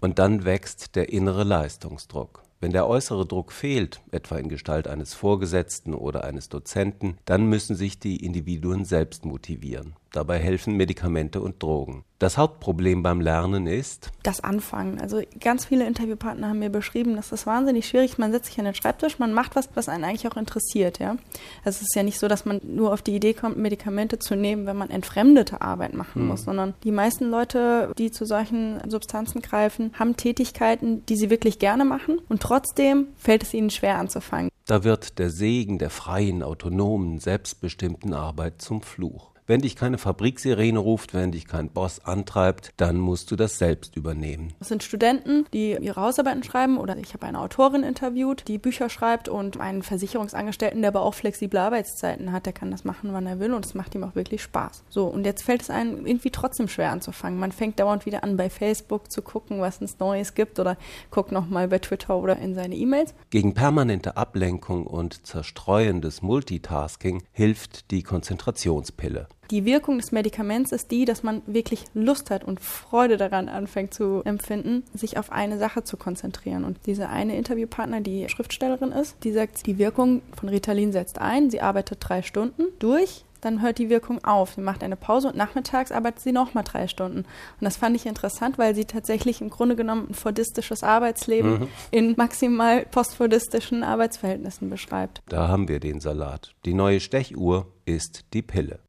und dann wächst der innere Leistungsdruck. Wenn der äußere Druck fehlt, etwa in Gestalt eines Vorgesetzten oder eines Dozenten, dann müssen sich die Individuen selbst motivieren. Dabei helfen Medikamente und Drogen. Das Hauptproblem beim Lernen ist das Anfangen. Also ganz viele Interviewpartner haben mir beschrieben, das ist wahnsinnig schwierig. Man setzt sich an den Schreibtisch, man macht was, was einen eigentlich auch interessiert. Ja? Also es ist ja nicht so, dass man nur auf die Idee kommt, Medikamente zu nehmen, wenn man entfremdete Arbeit machen hm. muss, sondern die meisten Leute, die zu solchen Substanzen greifen, haben Tätigkeiten, die sie wirklich gerne machen und trotzdem fällt es ihnen schwer anzufangen. Da wird der Segen der freien, autonomen, selbstbestimmten Arbeit zum Fluch. Wenn dich keine Fabriksirene ruft, wenn dich kein Boss antreibt, dann musst du das selbst übernehmen. Das sind Studenten, die ihre Hausarbeiten schreiben oder ich habe eine Autorin interviewt, die Bücher schreibt und einen Versicherungsangestellten, der aber auch flexible Arbeitszeiten hat, der kann das machen, wann er will und es macht ihm auch wirklich Spaß. So, und jetzt fällt es einem irgendwie trotzdem schwer anzufangen. Man fängt dauernd wieder an, bei Facebook zu gucken, was es Neues gibt oder guckt nochmal bei Twitter oder in seine E-Mails. Gegen permanente Ablenkung und zerstreuendes Multitasking hilft die Konzentrationspille. Die Wirkung des Medikaments ist die, dass man wirklich Lust hat und Freude daran anfängt zu empfinden, sich auf eine Sache zu konzentrieren. Und diese eine Interviewpartner, die Schriftstellerin ist, die sagt, die Wirkung von Ritalin setzt ein, sie arbeitet drei Stunden durch, dann hört die Wirkung auf. Sie macht eine Pause und nachmittags arbeitet sie nochmal drei Stunden. Und das fand ich interessant, weil sie tatsächlich im Grunde genommen ein fordistisches Arbeitsleben mhm. in maximal postfordistischen Arbeitsverhältnissen beschreibt. Da haben wir den Salat. Die neue Stechuhr ist die Pille.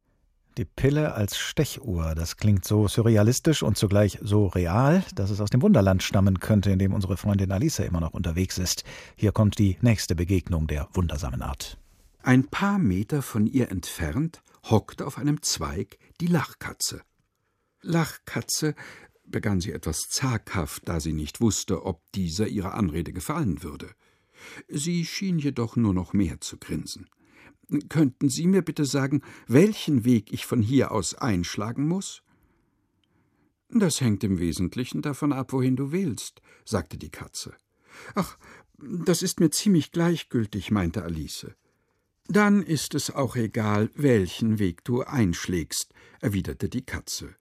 Die Pille als Stechuhr, das klingt so surrealistisch und zugleich so real, dass es aus dem Wunderland stammen könnte, in dem unsere Freundin Alice immer noch unterwegs ist. Hier kommt die nächste Begegnung der wundersamen Art. Ein paar Meter von ihr entfernt hockte auf einem Zweig die Lachkatze. Lachkatze, begann sie etwas zaghaft, da sie nicht wusste, ob dieser ihrer Anrede gefallen würde. Sie schien jedoch nur noch mehr zu grinsen. Könnten Sie mir bitte sagen, welchen Weg ich von hier aus einschlagen muss? Das hängt im Wesentlichen davon ab, wohin du willst, sagte die Katze. Ach, das ist mir ziemlich gleichgültig, meinte Alice. Dann ist es auch egal, welchen Weg du einschlägst, erwiderte die Katze.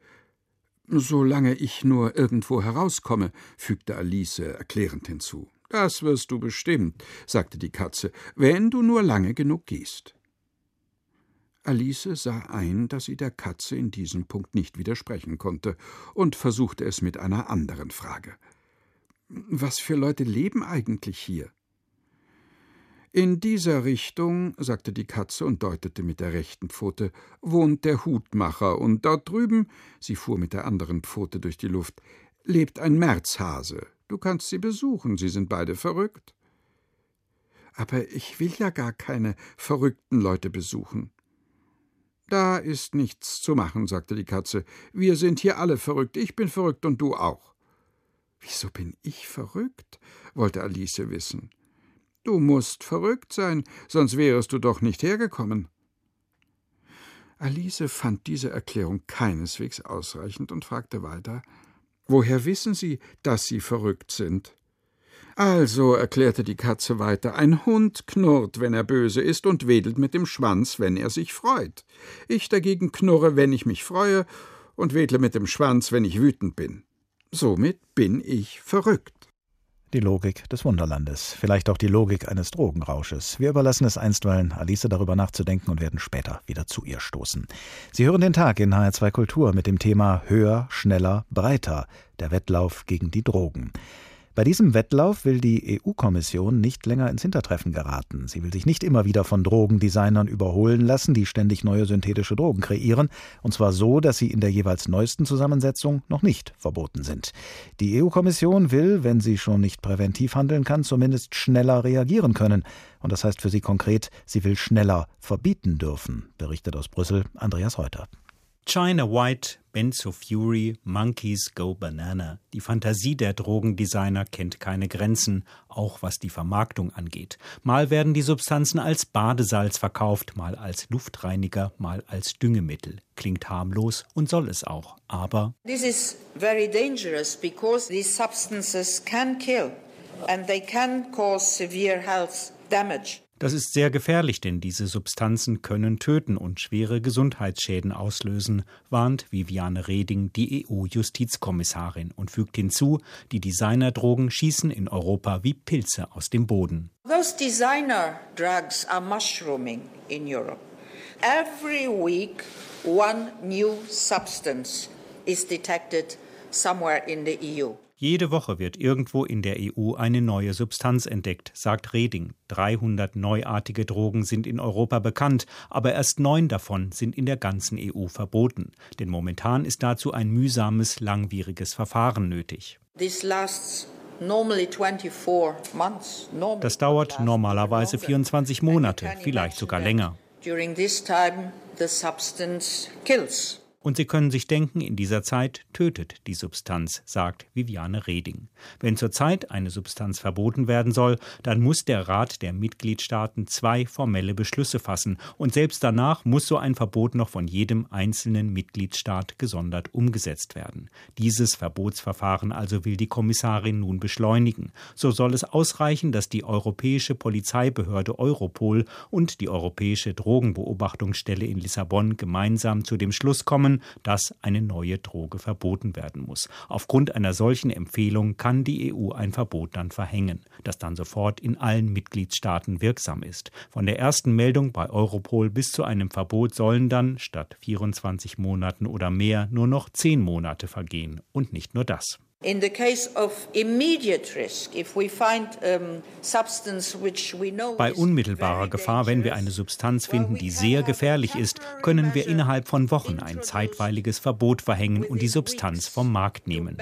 Solange ich nur irgendwo herauskomme, fügte Alice erklärend hinzu. Das wirst du bestimmt, sagte die Katze, wenn du nur lange genug gehst. Alice sah ein, dass sie der Katze in diesem Punkt nicht widersprechen konnte, und versuchte es mit einer anderen Frage. Was für Leute leben eigentlich hier? In dieser Richtung, sagte die Katze und deutete mit der rechten Pfote, wohnt der Hutmacher, und dort drüben, sie fuhr mit der anderen Pfote durch die Luft, lebt ein Märzhase. Du kannst sie besuchen, sie sind beide verrückt. Aber ich will ja gar keine verrückten Leute besuchen. Da ist nichts zu machen, sagte die Katze. Wir sind hier alle verrückt. Ich bin verrückt und du auch. Wieso bin ich verrückt? wollte Alice wissen. Du musst verrückt sein, sonst wärest du doch nicht hergekommen. Alice fand diese Erklärung keineswegs ausreichend und fragte weiter Woher wissen Sie, dass Sie verrückt sind? Also, erklärte die Katze weiter, ein Hund knurrt, wenn er böse ist, und wedelt mit dem Schwanz, wenn er sich freut. Ich dagegen knurre, wenn ich mich freue, und wedle mit dem Schwanz, wenn ich wütend bin. Somit bin ich verrückt. Die Logik des Wunderlandes, vielleicht auch die Logik eines Drogenrausches. Wir überlassen es einstweilen Alice darüber nachzudenken und werden später wieder zu ihr stoßen. Sie hören den Tag in HR2 Kultur mit dem Thema Höher, schneller, breiter, der Wettlauf gegen die Drogen. Bei diesem Wettlauf will die EU-Kommission nicht länger ins Hintertreffen geraten. Sie will sich nicht immer wieder von Drogendesignern überholen lassen, die ständig neue synthetische Drogen kreieren, und zwar so, dass sie in der jeweils neuesten Zusammensetzung noch nicht verboten sind. Die EU-Kommission will, wenn sie schon nicht präventiv handeln kann, zumindest schneller reagieren können. Und das heißt für sie konkret, sie will schneller verbieten dürfen, berichtet aus Brüssel Andreas Reuter. China White, Benzo Fury, Monkeys Go Banana. Die Fantasie der Drogendesigner kennt keine Grenzen, auch was die Vermarktung angeht. Mal werden die Substanzen als Badesalz verkauft, mal als Luftreiniger, mal als Düngemittel. Klingt harmlos und soll es auch, aber This is very dangerous because these substances can kill and they can cause severe health damage. Das ist sehr gefährlich, denn diese Substanzen können töten und schwere Gesundheitsschäden auslösen, warnt Viviane Reding, die EU-Justizkommissarin, und fügt hinzu, die Designerdrogen schießen in Europa wie Pilze aus dem Boden. Those designer drugs are mushrooming in Europe. Every week, one new substance is detected somewhere in the EU. Jede Woche wird irgendwo in der EU eine neue Substanz entdeckt, sagt Reding. 300 neuartige Drogen sind in Europa bekannt, aber erst neun davon sind in der ganzen EU verboten. Denn momentan ist dazu ein mühsames, langwieriges Verfahren nötig. Das dauert normalerweise 24 Monate, vielleicht sogar länger. During this time, the substance kills. Und Sie können sich denken, in dieser Zeit tötet die Substanz, sagt Viviane Reding. Wenn zurzeit eine Substanz verboten werden soll, dann muss der Rat der Mitgliedstaaten zwei formelle Beschlüsse fassen. Und selbst danach muss so ein Verbot noch von jedem einzelnen Mitgliedstaat gesondert umgesetzt werden. Dieses Verbotsverfahren also will die Kommissarin nun beschleunigen. So soll es ausreichen, dass die Europäische Polizeibehörde Europol und die Europäische Drogenbeobachtungsstelle in Lissabon gemeinsam zu dem Schluss kommen, Empfehlungen, dass eine neue Droge verboten werden muss. Aufgrund einer solchen Empfehlung kann die EU ein Verbot dann verhängen, das dann sofort in allen Mitgliedstaaten wirksam ist. Von der ersten Meldung bei Europol bis zu einem Verbot sollen dann statt 24 Monaten oder mehr nur noch 10 Monate vergehen und nicht nur das. In the case of immediate risk, if we find um, substance which we know Bei unmittelbarer Gefahr, wenn wir eine Substanz finden, die sehr gefährlich ist, können wir innerhalb von Wochen ein zeitweiliges Verbot verhängen und die Substanz vom Markt nehmen.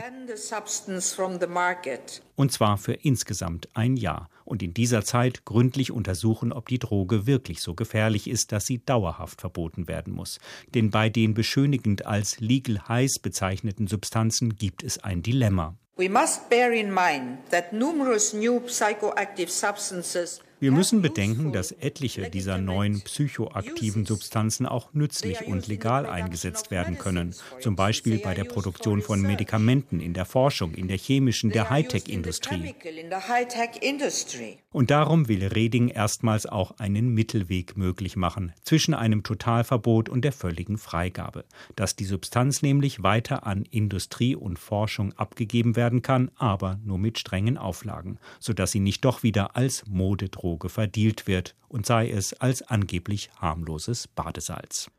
Und zwar für insgesamt ein Jahr. Und in dieser Zeit gründlich untersuchen, ob die Droge wirklich so gefährlich ist, dass sie dauerhaft verboten werden muss. Denn bei den beschönigend als Legal Highs bezeichneten Substanzen gibt es ein Dilemma. We must bear in mind that numerous new psychoactive substances Wir müssen bedenken, dass etliche dieser neuen psychoaktiven Substanzen auch nützlich und legal eingesetzt werden können, zum Beispiel bei der Produktion von Medikamenten, in der Forschung, in der chemischen, der Hightech-Industrie. Und darum will Reding erstmals auch einen Mittelweg möglich machen zwischen einem Totalverbot und der völligen Freigabe, dass die Substanz nämlich weiter an Industrie und Forschung abgegeben werden kann, aber nur mit strengen Auflagen, sodass sie nicht doch wieder als Modedroge Droge verdealt wird und sei es als angeblich harmloses Badesalz.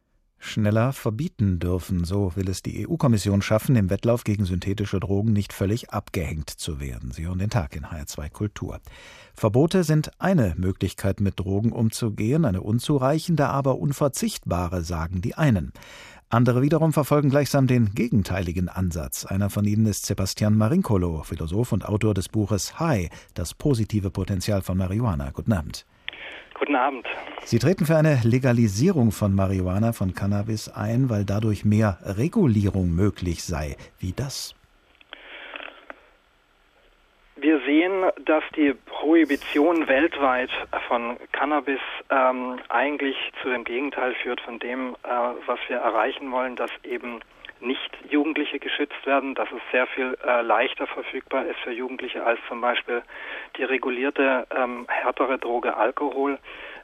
Schneller verbieten dürfen, so will es die EU-Kommission schaffen, im Wettlauf gegen synthetische Drogen nicht völlig abgehängt zu werden. Sie hören den Tag in HR2 Kultur. Verbote sind eine Möglichkeit, mit Drogen umzugehen, eine unzureichende, aber unverzichtbare, sagen die einen. Andere wiederum verfolgen gleichsam den gegenteiligen Ansatz. Einer von ihnen ist Sebastian Marincolo, Philosoph und Autor des Buches High, das positive Potenzial von Marihuana. Guten Abend. Guten Abend. Sie treten für eine Legalisierung von Marihuana, von Cannabis ein, weil dadurch mehr Regulierung möglich sei. Wie das? Wir sehen, dass die Prohibition weltweit von Cannabis ähm, eigentlich zu dem Gegenteil führt von dem, äh, was wir erreichen wollen, dass eben nicht Jugendliche geschützt werden, dass es sehr viel äh, leichter verfügbar ist für Jugendliche als zum Beispiel die regulierte ähm, härtere Droge Alkohol.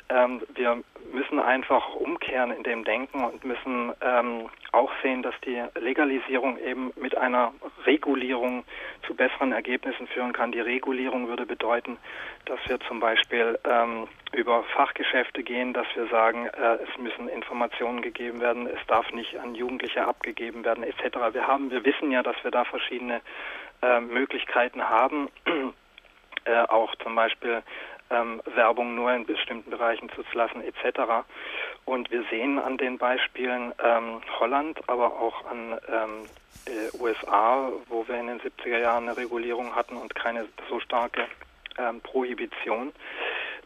Ähm, wir müssen einfach umkehren in dem Denken und müssen ähm, auch sehen, dass die Legalisierung eben mit einer Regulierung zu besseren Ergebnissen führen kann. Die Regulierung würde bedeuten, dass wir zum Beispiel ähm, über Fachgeschäfte gehen, dass wir sagen, äh, es müssen Informationen gegeben werden, es darf nicht an Jugendliche abgegeben werden, etc. Wir haben, wir wissen ja, dass wir da verschiedene äh, Möglichkeiten haben. Äh, auch zum Beispiel ähm, Werbung nur in bestimmten Bereichen zu lassen etc. Und wir sehen an den Beispielen ähm, Holland, aber auch an ähm, äh, USA, wo wir in den 70er Jahren eine Regulierung hatten und keine so starke ähm, Prohibition,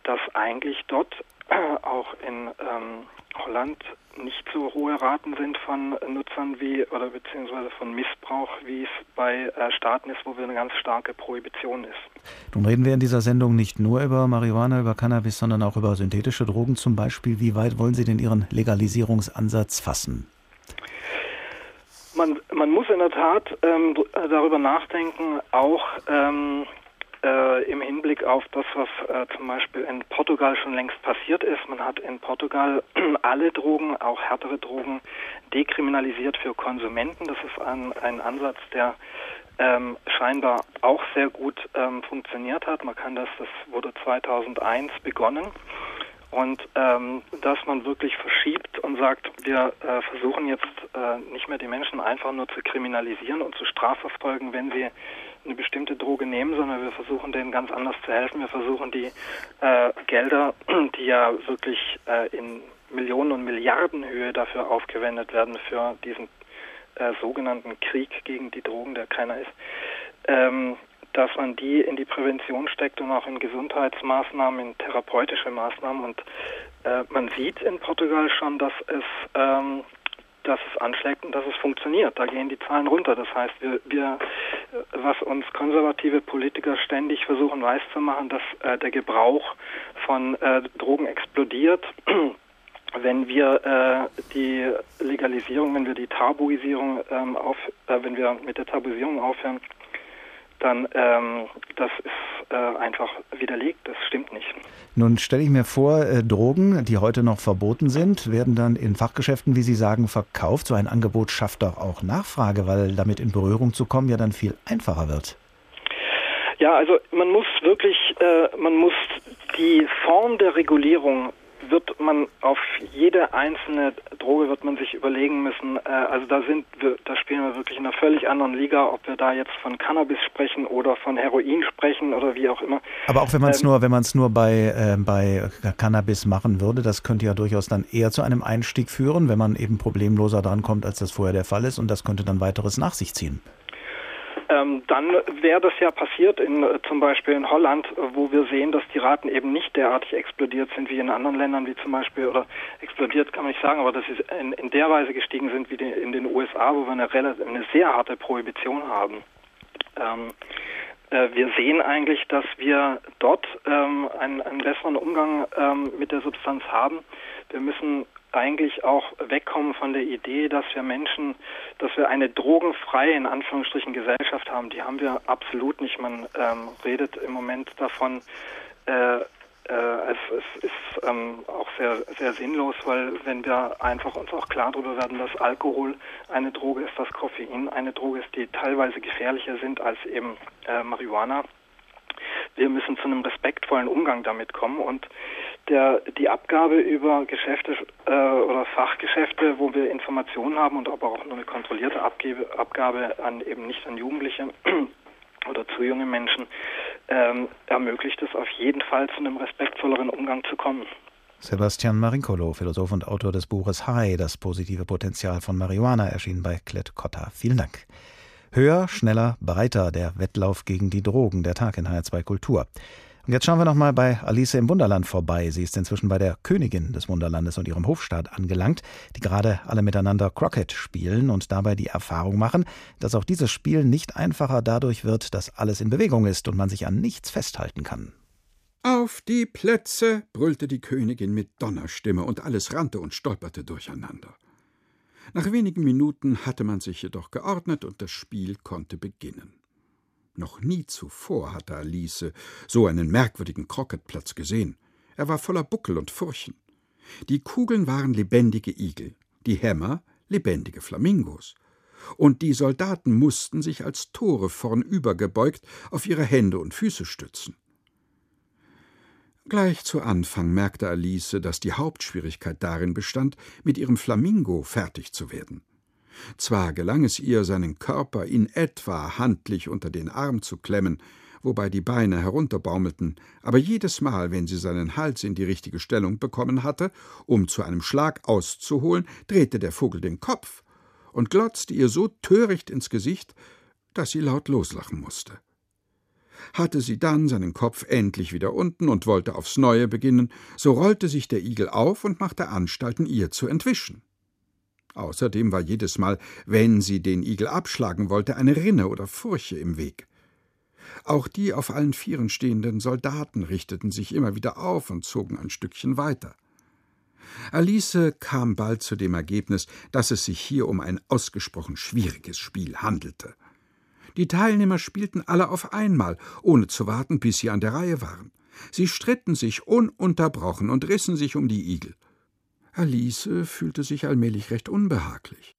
dass eigentlich dort auch in ähm, Holland nicht so hohe Raten sind von Nutzern wie oder beziehungsweise von Missbrauch, wie es bei äh, Staaten ist, wo wir eine ganz starke Prohibition ist. Nun reden wir in dieser Sendung nicht nur über Marihuana, über Cannabis, sondern auch über synthetische Drogen zum Beispiel. Wie weit wollen Sie denn Ihren Legalisierungsansatz fassen? Man, man muss in der Tat ähm, darüber nachdenken, auch ähm, äh, im Hinblick auf das, was äh, zum Beispiel in Portugal schon längst passiert ist. Man hat in Portugal alle Drogen, auch härtere Drogen, dekriminalisiert für Konsumenten. Das ist ein, ein Ansatz, der ähm, scheinbar auch sehr gut ähm, funktioniert hat. Man kann das, das wurde 2001 begonnen und ähm, dass man wirklich verschiebt und sagt, wir äh, versuchen jetzt äh, nicht mehr die Menschen einfach nur zu kriminalisieren und zu strafverfolgen, wenn sie eine bestimmte Droge nehmen, sondern wir versuchen denen ganz anders zu helfen. Wir versuchen die äh, Gelder, die ja wirklich äh, in Millionen und Milliardenhöhe dafür aufgewendet werden für diesen äh, sogenannten Krieg gegen die Drogen, der keiner ist, ähm, dass man die in die Prävention steckt und auch in Gesundheitsmaßnahmen, in therapeutische Maßnahmen. Und äh, man sieht in Portugal schon, dass es ähm, dass es anschlägt und dass es funktioniert. Da gehen die Zahlen runter. Das heißt, wir, wir was uns konservative Politiker ständig versuchen weiszumachen, dass äh, der Gebrauch von äh, Drogen explodiert. wenn wir äh, die Legalisierung, wenn wir die Tabuisierung ähm, auf, äh, wenn wir mit der Tabuisierung aufhören, dann ähm, das ist äh, einfach widerlegt, das stimmt nicht. Nun stelle ich mir vor, äh, Drogen, die heute noch verboten sind, werden dann in Fachgeschäften, wie Sie sagen, verkauft. So ein Angebot schafft doch auch Nachfrage, weil damit in Berührung zu kommen ja dann viel einfacher wird. Ja, also man muss wirklich, äh, man muss die Form der Regulierung wird man auf jede einzelne Droge wird man sich überlegen müssen. Äh, also da sind wir, da spielen wir wirklich in einer völlig anderen Liga, ob wir da jetzt von Cannabis sprechen oder von Heroin sprechen oder wie auch immer. Aber auch wenn man es ähm, nur, wenn man es nur bei äh, bei Cannabis machen würde, das könnte ja durchaus dann eher zu einem Einstieg führen, wenn man eben problemloser drankommt, als das vorher der Fall ist, und das könnte dann weiteres nach sich ziehen ähm, dann wäre das ja passiert in äh, zum Beispiel in Holland, wo wir sehen, dass die Raten eben nicht derartig explodiert sind wie in anderen Ländern, wie zum Beispiel, oder explodiert kann man nicht sagen, aber dass sie in, in der Weise gestiegen sind wie die, in den USA, wo wir eine, relativ, eine sehr harte Prohibition haben. Ähm, äh, wir sehen eigentlich, dass wir dort ähm, einen, einen, besseren Umgang ähm, mit der Substanz haben. Wir müssen eigentlich auch wegkommen von der Idee, dass wir Menschen, dass wir eine drogenfreie, in Anführungsstrichen, Gesellschaft haben. Die haben wir absolut nicht. Man ähm, redet im Moment davon, äh, äh, es, es, ist ähm, auch sehr, sehr sinnlos, weil wenn wir einfach uns auch klar darüber werden, dass Alkohol eine Droge ist, dass Koffein eine Droge ist, die teilweise gefährlicher sind als eben äh, Marihuana. Wir müssen zu einem respektvollen Umgang damit kommen und der, die Abgabe über Geschäfte äh, oder Fachgeschäfte, wo wir Informationen haben und aber auch nur eine kontrollierte Abgabe, Abgabe an eben nicht an Jugendliche oder zu junge Menschen, ähm, ermöglicht es auf jeden Fall zu einem respektvolleren Umgang zu kommen. Sebastian Marincolo, Philosoph und Autor des Buches High, das positive Potenzial von Marihuana, erschien bei Klett Cotta. Vielen Dank. Höher, schneller, breiter, der Wettlauf gegen die Drogen, der Tag in HR2 Kultur. Und jetzt schauen wir nochmal bei Alice im Wunderland vorbei. Sie ist inzwischen bei der Königin des Wunderlandes und ihrem Hofstaat angelangt, die gerade alle miteinander Crockett spielen und dabei die Erfahrung machen, dass auch dieses Spiel nicht einfacher dadurch wird, dass alles in Bewegung ist und man sich an nichts festhalten kann. Auf die Plätze, brüllte die Königin mit Donnerstimme, und alles rannte und stolperte durcheinander. Nach wenigen Minuten hatte man sich jedoch geordnet und das Spiel konnte beginnen. Noch nie zuvor hatte Alice so einen merkwürdigen Krocketplatz gesehen. Er war voller Buckel und Furchen. Die Kugeln waren lebendige Igel, die Hämmer lebendige Flamingos. Und die Soldaten mussten sich als Tore vornübergebeugt auf ihre Hände und Füße stützen. Gleich zu Anfang merkte Alice, dass die Hauptschwierigkeit darin bestand, mit ihrem Flamingo fertig zu werden. Zwar gelang es ihr, seinen Körper in etwa handlich unter den Arm zu klemmen, wobei die Beine herunterbaumelten, aber jedes Mal, wenn sie seinen Hals in die richtige Stellung bekommen hatte, um zu einem Schlag auszuholen, drehte der Vogel den Kopf und glotzte ihr so töricht ins Gesicht, dass sie laut loslachen musste. Hatte sie dann seinen Kopf endlich wieder unten und wollte aufs Neue beginnen, so rollte sich der Igel auf und machte Anstalten, ihr zu entwischen. Außerdem war jedes Mal, wenn sie den Igel abschlagen wollte, eine Rinne oder Furche im Weg. Auch die auf allen Vieren stehenden Soldaten richteten sich immer wieder auf und zogen ein Stückchen weiter. Alice kam bald zu dem Ergebnis, dass es sich hier um ein ausgesprochen schwieriges Spiel handelte. Die Teilnehmer spielten alle auf einmal, ohne zu warten, bis sie an der Reihe waren. Sie stritten sich ununterbrochen und rissen sich um die Igel. Alice fühlte sich allmählich recht unbehaglich.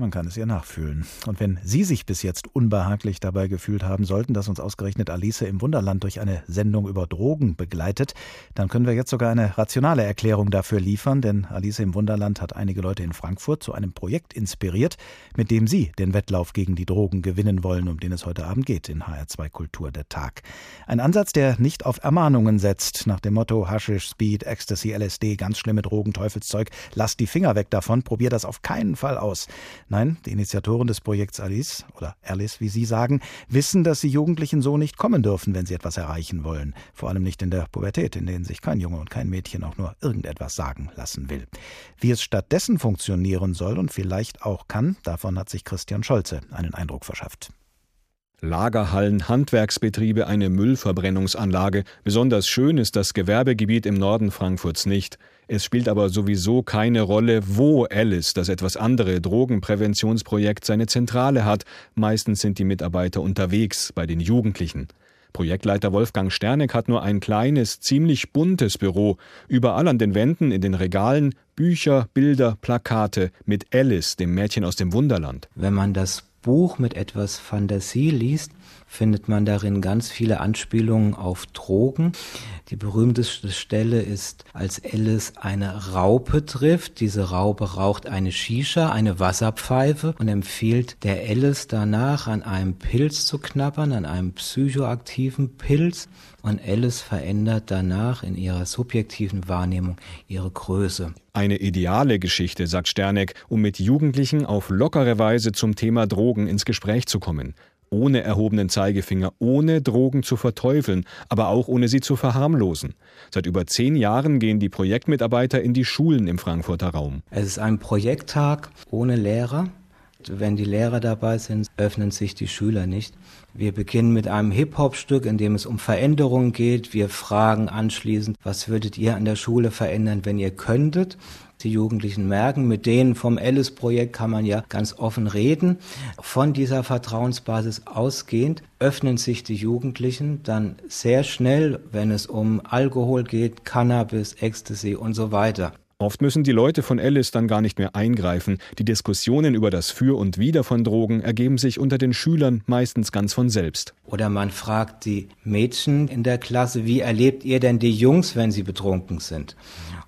Man kann es ihr nachfühlen. Und wenn Sie sich bis jetzt unbehaglich dabei gefühlt haben sollten, dass uns ausgerechnet Alice im Wunderland durch eine Sendung über Drogen begleitet, dann können wir jetzt sogar eine rationale Erklärung dafür liefern, denn Alice im Wunderland hat einige Leute in Frankfurt zu einem Projekt inspiriert, mit dem Sie den Wettlauf gegen die Drogen gewinnen wollen, um den es heute Abend geht in HR2 Kultur der Tag. Ein Ansatz, der nicht auf Ermahnungen setzt, nach dem Motto Haschisch, Speed, Ecstasy, LSD, ganz schlimme Drogen, Teufelszeug, lasst die Finger weg davon, probier das auf keinen Fall aus. Nein, die Initiatoren des Projekts Alice oder Alice, wie Sie sagen, wissen, dass sie Jugendlichen so nicht kommen dürfen, wenn sie etwas erreichen wollen. Vor allem nicht in der Pubertät, in denen sich kein Junge und kein Mädchen auch nur irgendetwas sagen lassen will. Wie es stattdessen funktionieren soll und vielleicht auch kann, davon hat sich Christian Scholze einen Eindruck verschafft. Lagerhallen, Handwerksbetriebe, eine Müllverbrennungsanlage. Besonders schön ist das Gewerbegebiet im Norden Frankfurts nicht. Es spielt aber sowieso keine Rolle, wo Alice, das etwas andere Drogenpräventionsprojekt, seine Zentrale hat. Meistens sind die Mitarbeiter unterwegs bei den Jugendlichen. Projektleiter Wolfgang Sterneck hat nur ein kleines, ziemlich buntes Büro. Überall an den Wänden, in den Regalen, Bücher, Bilder, Plakate mit Alice, dem Mädchen aus dem Wunderland. Wenn man das Buch mit etwas Fantasie liest, findet man darin ganz viele Anspielungen auf Drogen. Die berühmteste Stelle ist, als Alice eine Raupe trifft. Diese Raupe raucht eine Shisha, eine Wasserpfeife und empfiehlt der Alice danach an einem Pilz zu knabbern, an einem psychoaktiven Pilz. Und Alice verändert danach in ihrer subjektiven Wahrnehmung ihre Größe. Eine ideale Geschichte, sagt Sterneck, um mit Jugendlichen auf lockere Weise zum Thema Drogen ins Gespräch zu kommen ohne erhobenen Zeigefinger, ohne Drogen zu verteufeln, aber auch ohne sie zu verharmlosen. Seit über zehn Jahren gehen die Projektmitarbeiter in die Schulen im Frankfurter Raum. Es ist ein Projekttag ohne Lehrer. Wenn die Lehrer dabei sind, öffnen sich die Schüler nicht. Wir beginnen mit einem Hip-Hop-Stück, in dem es um Veränderungen geht. Wir fragen anschließend, was würdet ihr an der Schule verändern, wenn ihr könntet? die Jugendlichen merken. Mit denen vom Alice-Projekt kann man ja ganz offen reden. Von dieser Vertrauensbasis ausgehend öffnen sich die Jugendlichen dann sehr schnell, wenn es um Alkohol geht, Cannabis, Ecstasy und so weiter. Oft müssen die Leute von Alice dann gar nicht mehr eingreifen. Die Diskussionen über das Für und Wider von Drogen ergeben sich unter den Schülern meistens ganz von selbst. Oder man fragt die Mädchen in der Klasse, wie erlebt ihr denn die Jungs, wenn sie betrunken sind?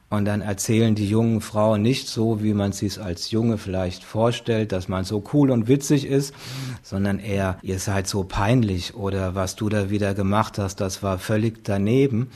Und dann erzählen die jungen Frauen nicht so, wie man sich als Junge vielleicht vorstellt, dass man so cool und witzig ist, sondern eher, ihr seid so peinlich oder was du da wieder gemacht hast, das war völlig daneben.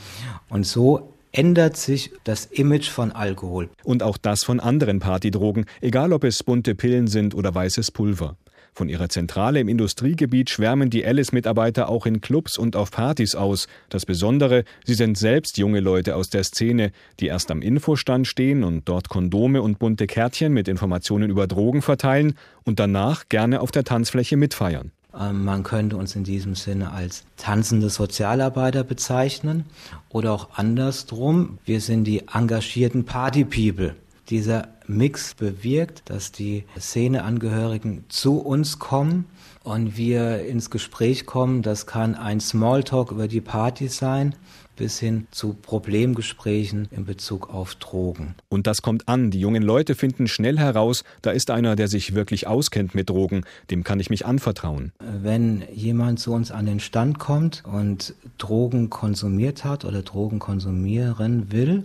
Und so ändert sich das Image von Alkohol. Und auch das von anderen Partydrogen, egal ob es bunte Pillen sind oder weißes Pulver. Von ihrer Zentrale im Industriegebiet schwärmen die Alice-Mitarbeiter auch in Clubs und auf Partys aus. Das Besondere, sie sind selbst junge Leute aus der Szene, die erst am Infostand stehen und dort Kondome und bunte Kärtchen mit Informationen über Drogen verteilen und danach gerne auf der Tanzfläche mitfeiern. Ähm, man könnte uns in diesem Sinne als tanzende Sozialarbeiter bezeichnen oder auch andersrum. Wir sind die engagierten Party-People. Dieser Mix bewirkt, dass die Szeneangehörigen zu uns kommen und wir ins Gespräch kommen. Das kann ein Smalltalk über die Party sein bis hin zu Problemgesprächen in Bezug auf Drogen. Und das kommt an. Die jungen Leute finden schnell heraus, da ist einer, der sich wirklich auskennt mit Drogen, dem kann ich mich anvertrauen. Wenn jemand zu uns an den Stand kommt und Drogen konsumiert hat oder Drogen konsumieren will,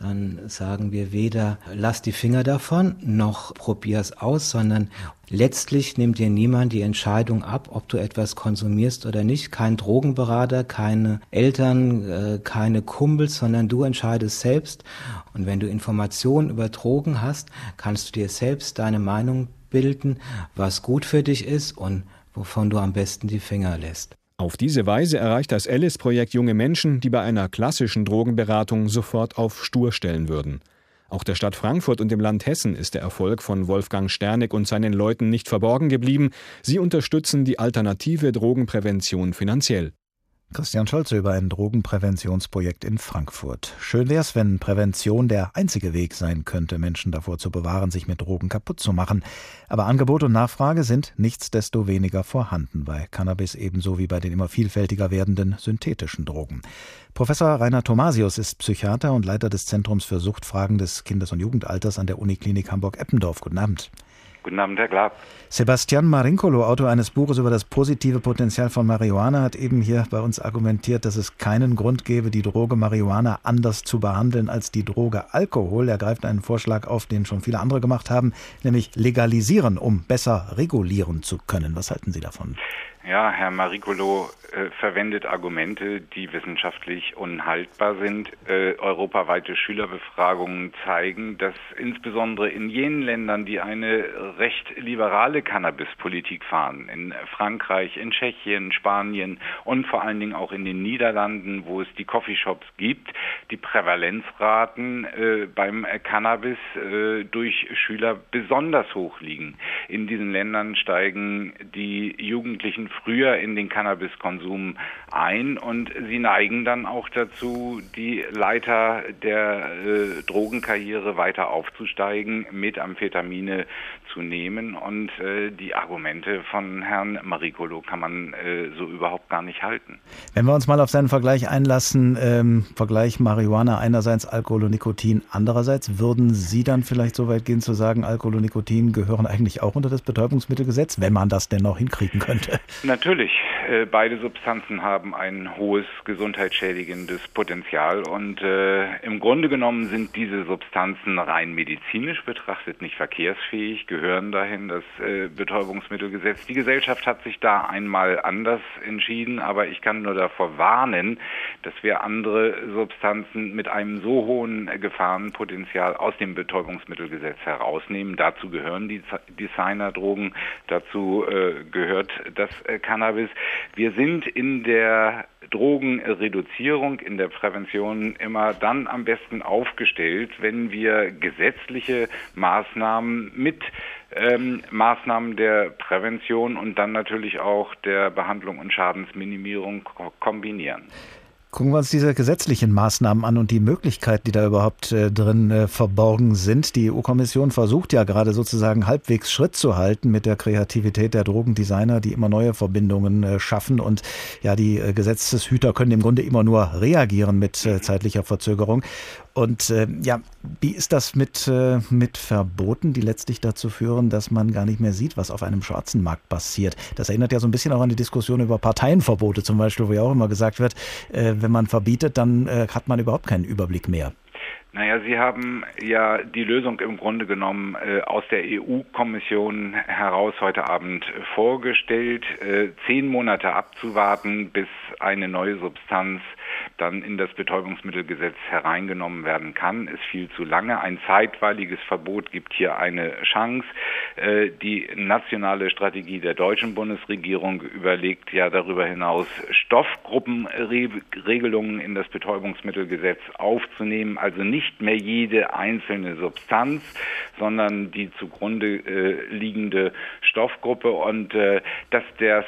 dann sagen wir weder lass die Finger davon, noch probier's aus, sondern letztlich nimmt dir niemand die Entscheidung ab, ob du etwas konsumierst oder nicht. Kein Drogenberater, keine Eltern, äh, keine Kumpels, sondern du entscheidest selbst. Und wenn du Informationen über Drogen hast, kannst du dir selbst deine Meinung bilden, was gut für dich ist und wovon du am besten die Finger lässt. Auf diese Weise erreicht das Alice-Projekt junge Menschen, die bei einer klassischen Drogenberatung sofort auf Stur stellen würden. Auch der Stadt Frankfurt und dem Land Hessen ist der Erfolg von Wolfgang Sterneck und seinen Leuten nicht verborgen geblieben. Sie unterstützen die alternative Drogenprävention finanziell. Christian Scholze über ein Drogenpräventionsprojekt in Frankfurt. Schön wär's, wenn Prävention der einzige Weg sein könnte, Menschen davor zu bewahren, sich mit Drogen kaputt zu machen. Aber Angebot und Nachfrage sind nichtsdestoweniger vorhanden, bei Cannabis ebenso wie bei den immer vielfältiger werdenden synthetischen Drogen. Professor Rainer Thomasius ist Psychiater und Leiter des Zentrums für Suchtfragen des Kindes- und Jugendalters an der Uniklinik Hamburg-Eppendorf. Guten Abend. Guten Abend, Herr Glab. Sebastian Marincolo, Autor eines Buches über das positive Potenzial von Marihuana, hat eben hier bei uns argumentiert, dass es keinen Grund gäbe, die Droge Marihuana anders zu behandeln als die Droge Alkohol. Er greift einen Vorschlag auf, den schon viele andere gemacht haben, nämlich legalisieren, um besser regulieren zu können. Was halten Sie davon? Ja, Herr Maricolo äh, verwendet Argumente, die wissenschaftlich unhaltbar sind. Äh, europaweite Schülerbefragungen zeigen, dass insbesondere in jenen Ländern, die eine recht liberale Cannabispolitik fahren, in Frankreich, in Tschechien, Spanien und vor allen Dingen auch in den Niederlanden, wo es die Coffeeshops gibt, die Prävalenzraten äh, beim Cannabis äh, durch Schüler besonders hoch liegen. In diesen Ländern steigen die Jugendlichen früher in den Cannabiskonsum ein und sie neigen dann auch dazu, die Leiter der äh, Drogenkarriere weiter aufzusteigen, mit Amphetamine zu nehmen. Und äh, die Argumente von Herrn Maricolo kann man äh, so überhaupt gar nicht halten. Wenn wir uns mal auf seinen Vergleich einlassen, ähm, Vergleich Marihuana einerseits, Alkohol und Nikotin andererseits, würden Sie dann vielleicht so weit gehen zu sagen, Alkohol und Nikotin gehören eigentlich auch unter das Betäubungsmittelgesetz, wenn man das denn noch hinkriegen könnte? Natürlich. Äh, beide Substanzen haben ein hohes gesundheitsschädigendes Potenzial und äh, im Grunde genommen sind diese Substanzen rein medizinisch betrachtet nicht verkehrsfähig, gehören dahin das äh, Betäubungsmittelgesetz. Die Gesellschaft hat sich da einmal anders entschieden, aber ich kann nur davor warnen, dass wir andere Substanzen mit einem so hohen Gefahrenpotenzial aus dem Betäubungsmittelgesetz herausnehmen. Dazu gehören die Designerdrogen, dazu äh, gehört das äh, Cannabis. Wir sind in der Drogenreduzierung, in der Prävention immer dann am besten aufgestellt, wenn wir gesetzliche Maßnahmen mit ähm, Maßnahmen der Prävention und dann natürlich auch der Behandlung und Schadensminimierung kombinieren. Gucken wir uns diese gesetzlichen Maßnahmen an und die Möglichkeiten, die da überhaupt äh, drin äh, verborgen sind. Die EU-Kommission versucht ja gerade sozusagen halbwegs Schritt zu halten mit der Kreativität der Drogendesigner, die immer neue Verbindungen äh, schaffen. Und ja, die äh, Gesetzeshüter können im Grunde immer nur reagieren mit äh, zeitlicher Verzögerung. Und äh, ja, wie ist das mit, äh, mit Verboten, die letztlich dazu führen, dass man gar nicht mehr sieht, was auf einem schwarzen Markt passiert? Das erinnert ja so ein bisschen auch an die Diskussion über Parteienverbote zum Beispiel, wo ja auch immer gesagt wird, äh, wenn man verbietet, dann äh, hat man überhaupt keinen Überblick mehr. Naja, Sie haben ja die Lösung im Grunde genommen äh, aus der EU-Kommission heraus heute Abend vorgestellt. Äh, zehn Monate abzuwarten, bis eine neue Substanz dann in das Betäubungsmittelgesetz hereingenommen werden kann, ist viel zu lange. Ein zeitweiliges Verbot gibt hier eine Chance. Äh, die nationale Strategie der deutschen Bundesregierung überlegt ja darüber hinaus, Stoffgruppenregelungen in das Betäubungsmittelgesetz aufzunehmen, also nicht mehr jede einzelne Substanz, sondern die zugrunde äh, liegende Stoffgruppe und äh, dass das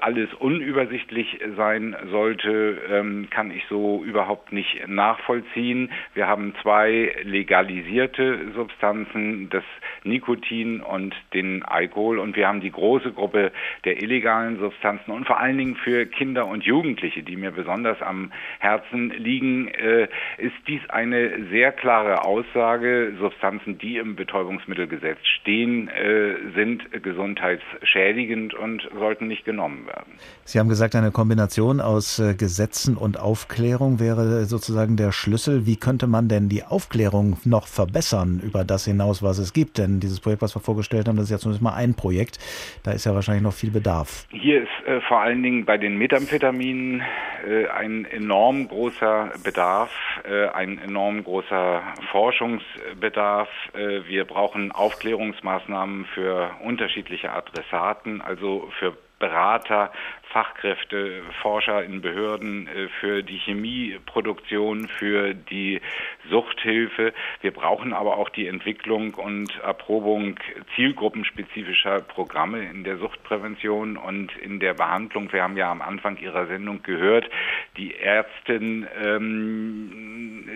alles unübersichtlich sein sollte, ähm, kann ich so überhaupt nicht nachvollziehen. Wir haben zwei legalisierte Substanzen, das Nikotin und den Alkohol und wir haben die große Gruppe der illegalen Substanzen und vor allen Dingen für Kinder und Jugendliche, die mir besonders am Herzen liegen, äh, ist dies eine sehr klare Aussage. Substanzen, die im Betäubungsmittelgesetz stehen, äh, sind gesundheitsschädigend und sollten nicht genommen werden. Sie haben gesagt, eine Kombination aus äh, Gesetzen und Aufklärung wäre sozusagen der Schlüssel. Wie könnte man denn die Aufklärung noch verbessern über das hinaus, was es gibt? Denn dieses Projekt, was wir vorgestellt haben, das ist ja zumindest mal ein Projekt. Da ist ja wahrscheinlich noch viel Bedarf. Hier ist äh, vor allen Dingen bei den Methamphetaminen äh, ein enorm großer Bedarf, äh, ein enorm großer Forschungsbedarf. Äh, wir brauchen Aufklärungsmaßnahmen für unterschiedliche Adressaten, also für Berater, Fachkräfte, Forscher in Behörden äh, für die Chemieproduktion, für die Suchthilfe. Wir brauchen aber auch die Entwicklung und Erprobung zielgruppenspezifischer Programme in der Suchtprävention und in der Behandlung. Wir haben ja am Anfang Ihrer Sendung gehört, die Ärztin ähm,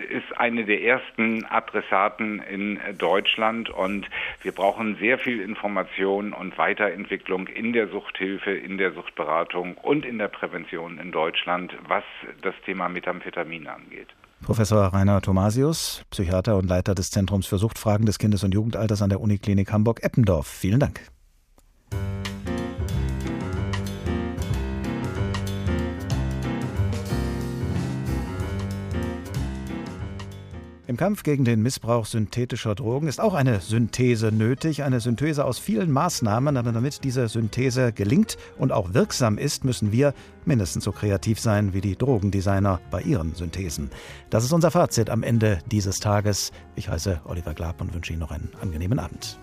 ist eine der ersten Adressaten in Deutschland und wir brauchen sehr viel Information und Weiterentwicklung in der Suchthilfe, in der Suchtberatung und in der Prävention in Deutschland, was das Thema Methamphetamin angeht. Professor Rainer Thomasius, Psychiater und Leiter des Zentrums für Suchtfragen des Kindes- und Jugendalters an der Uniklinik Hamburg-Eppendorf. Vielen Dank. Kampf gegen den Missbrauch synthetischer Drogen ist auch eine Synthese nötig, eine Synthese aus vielen Maßnahmen, aber damit diese Synthese gelingt und auch wirksam ist, müssen wir mindestens so kreativ sein wie die Drogendesigner bei ihren Synthesen. Das ist unser Fazit am Ende dieses Tages. Ich heiße Oliver Glab und wünsche Ihnen noch einen angenehmen Abend.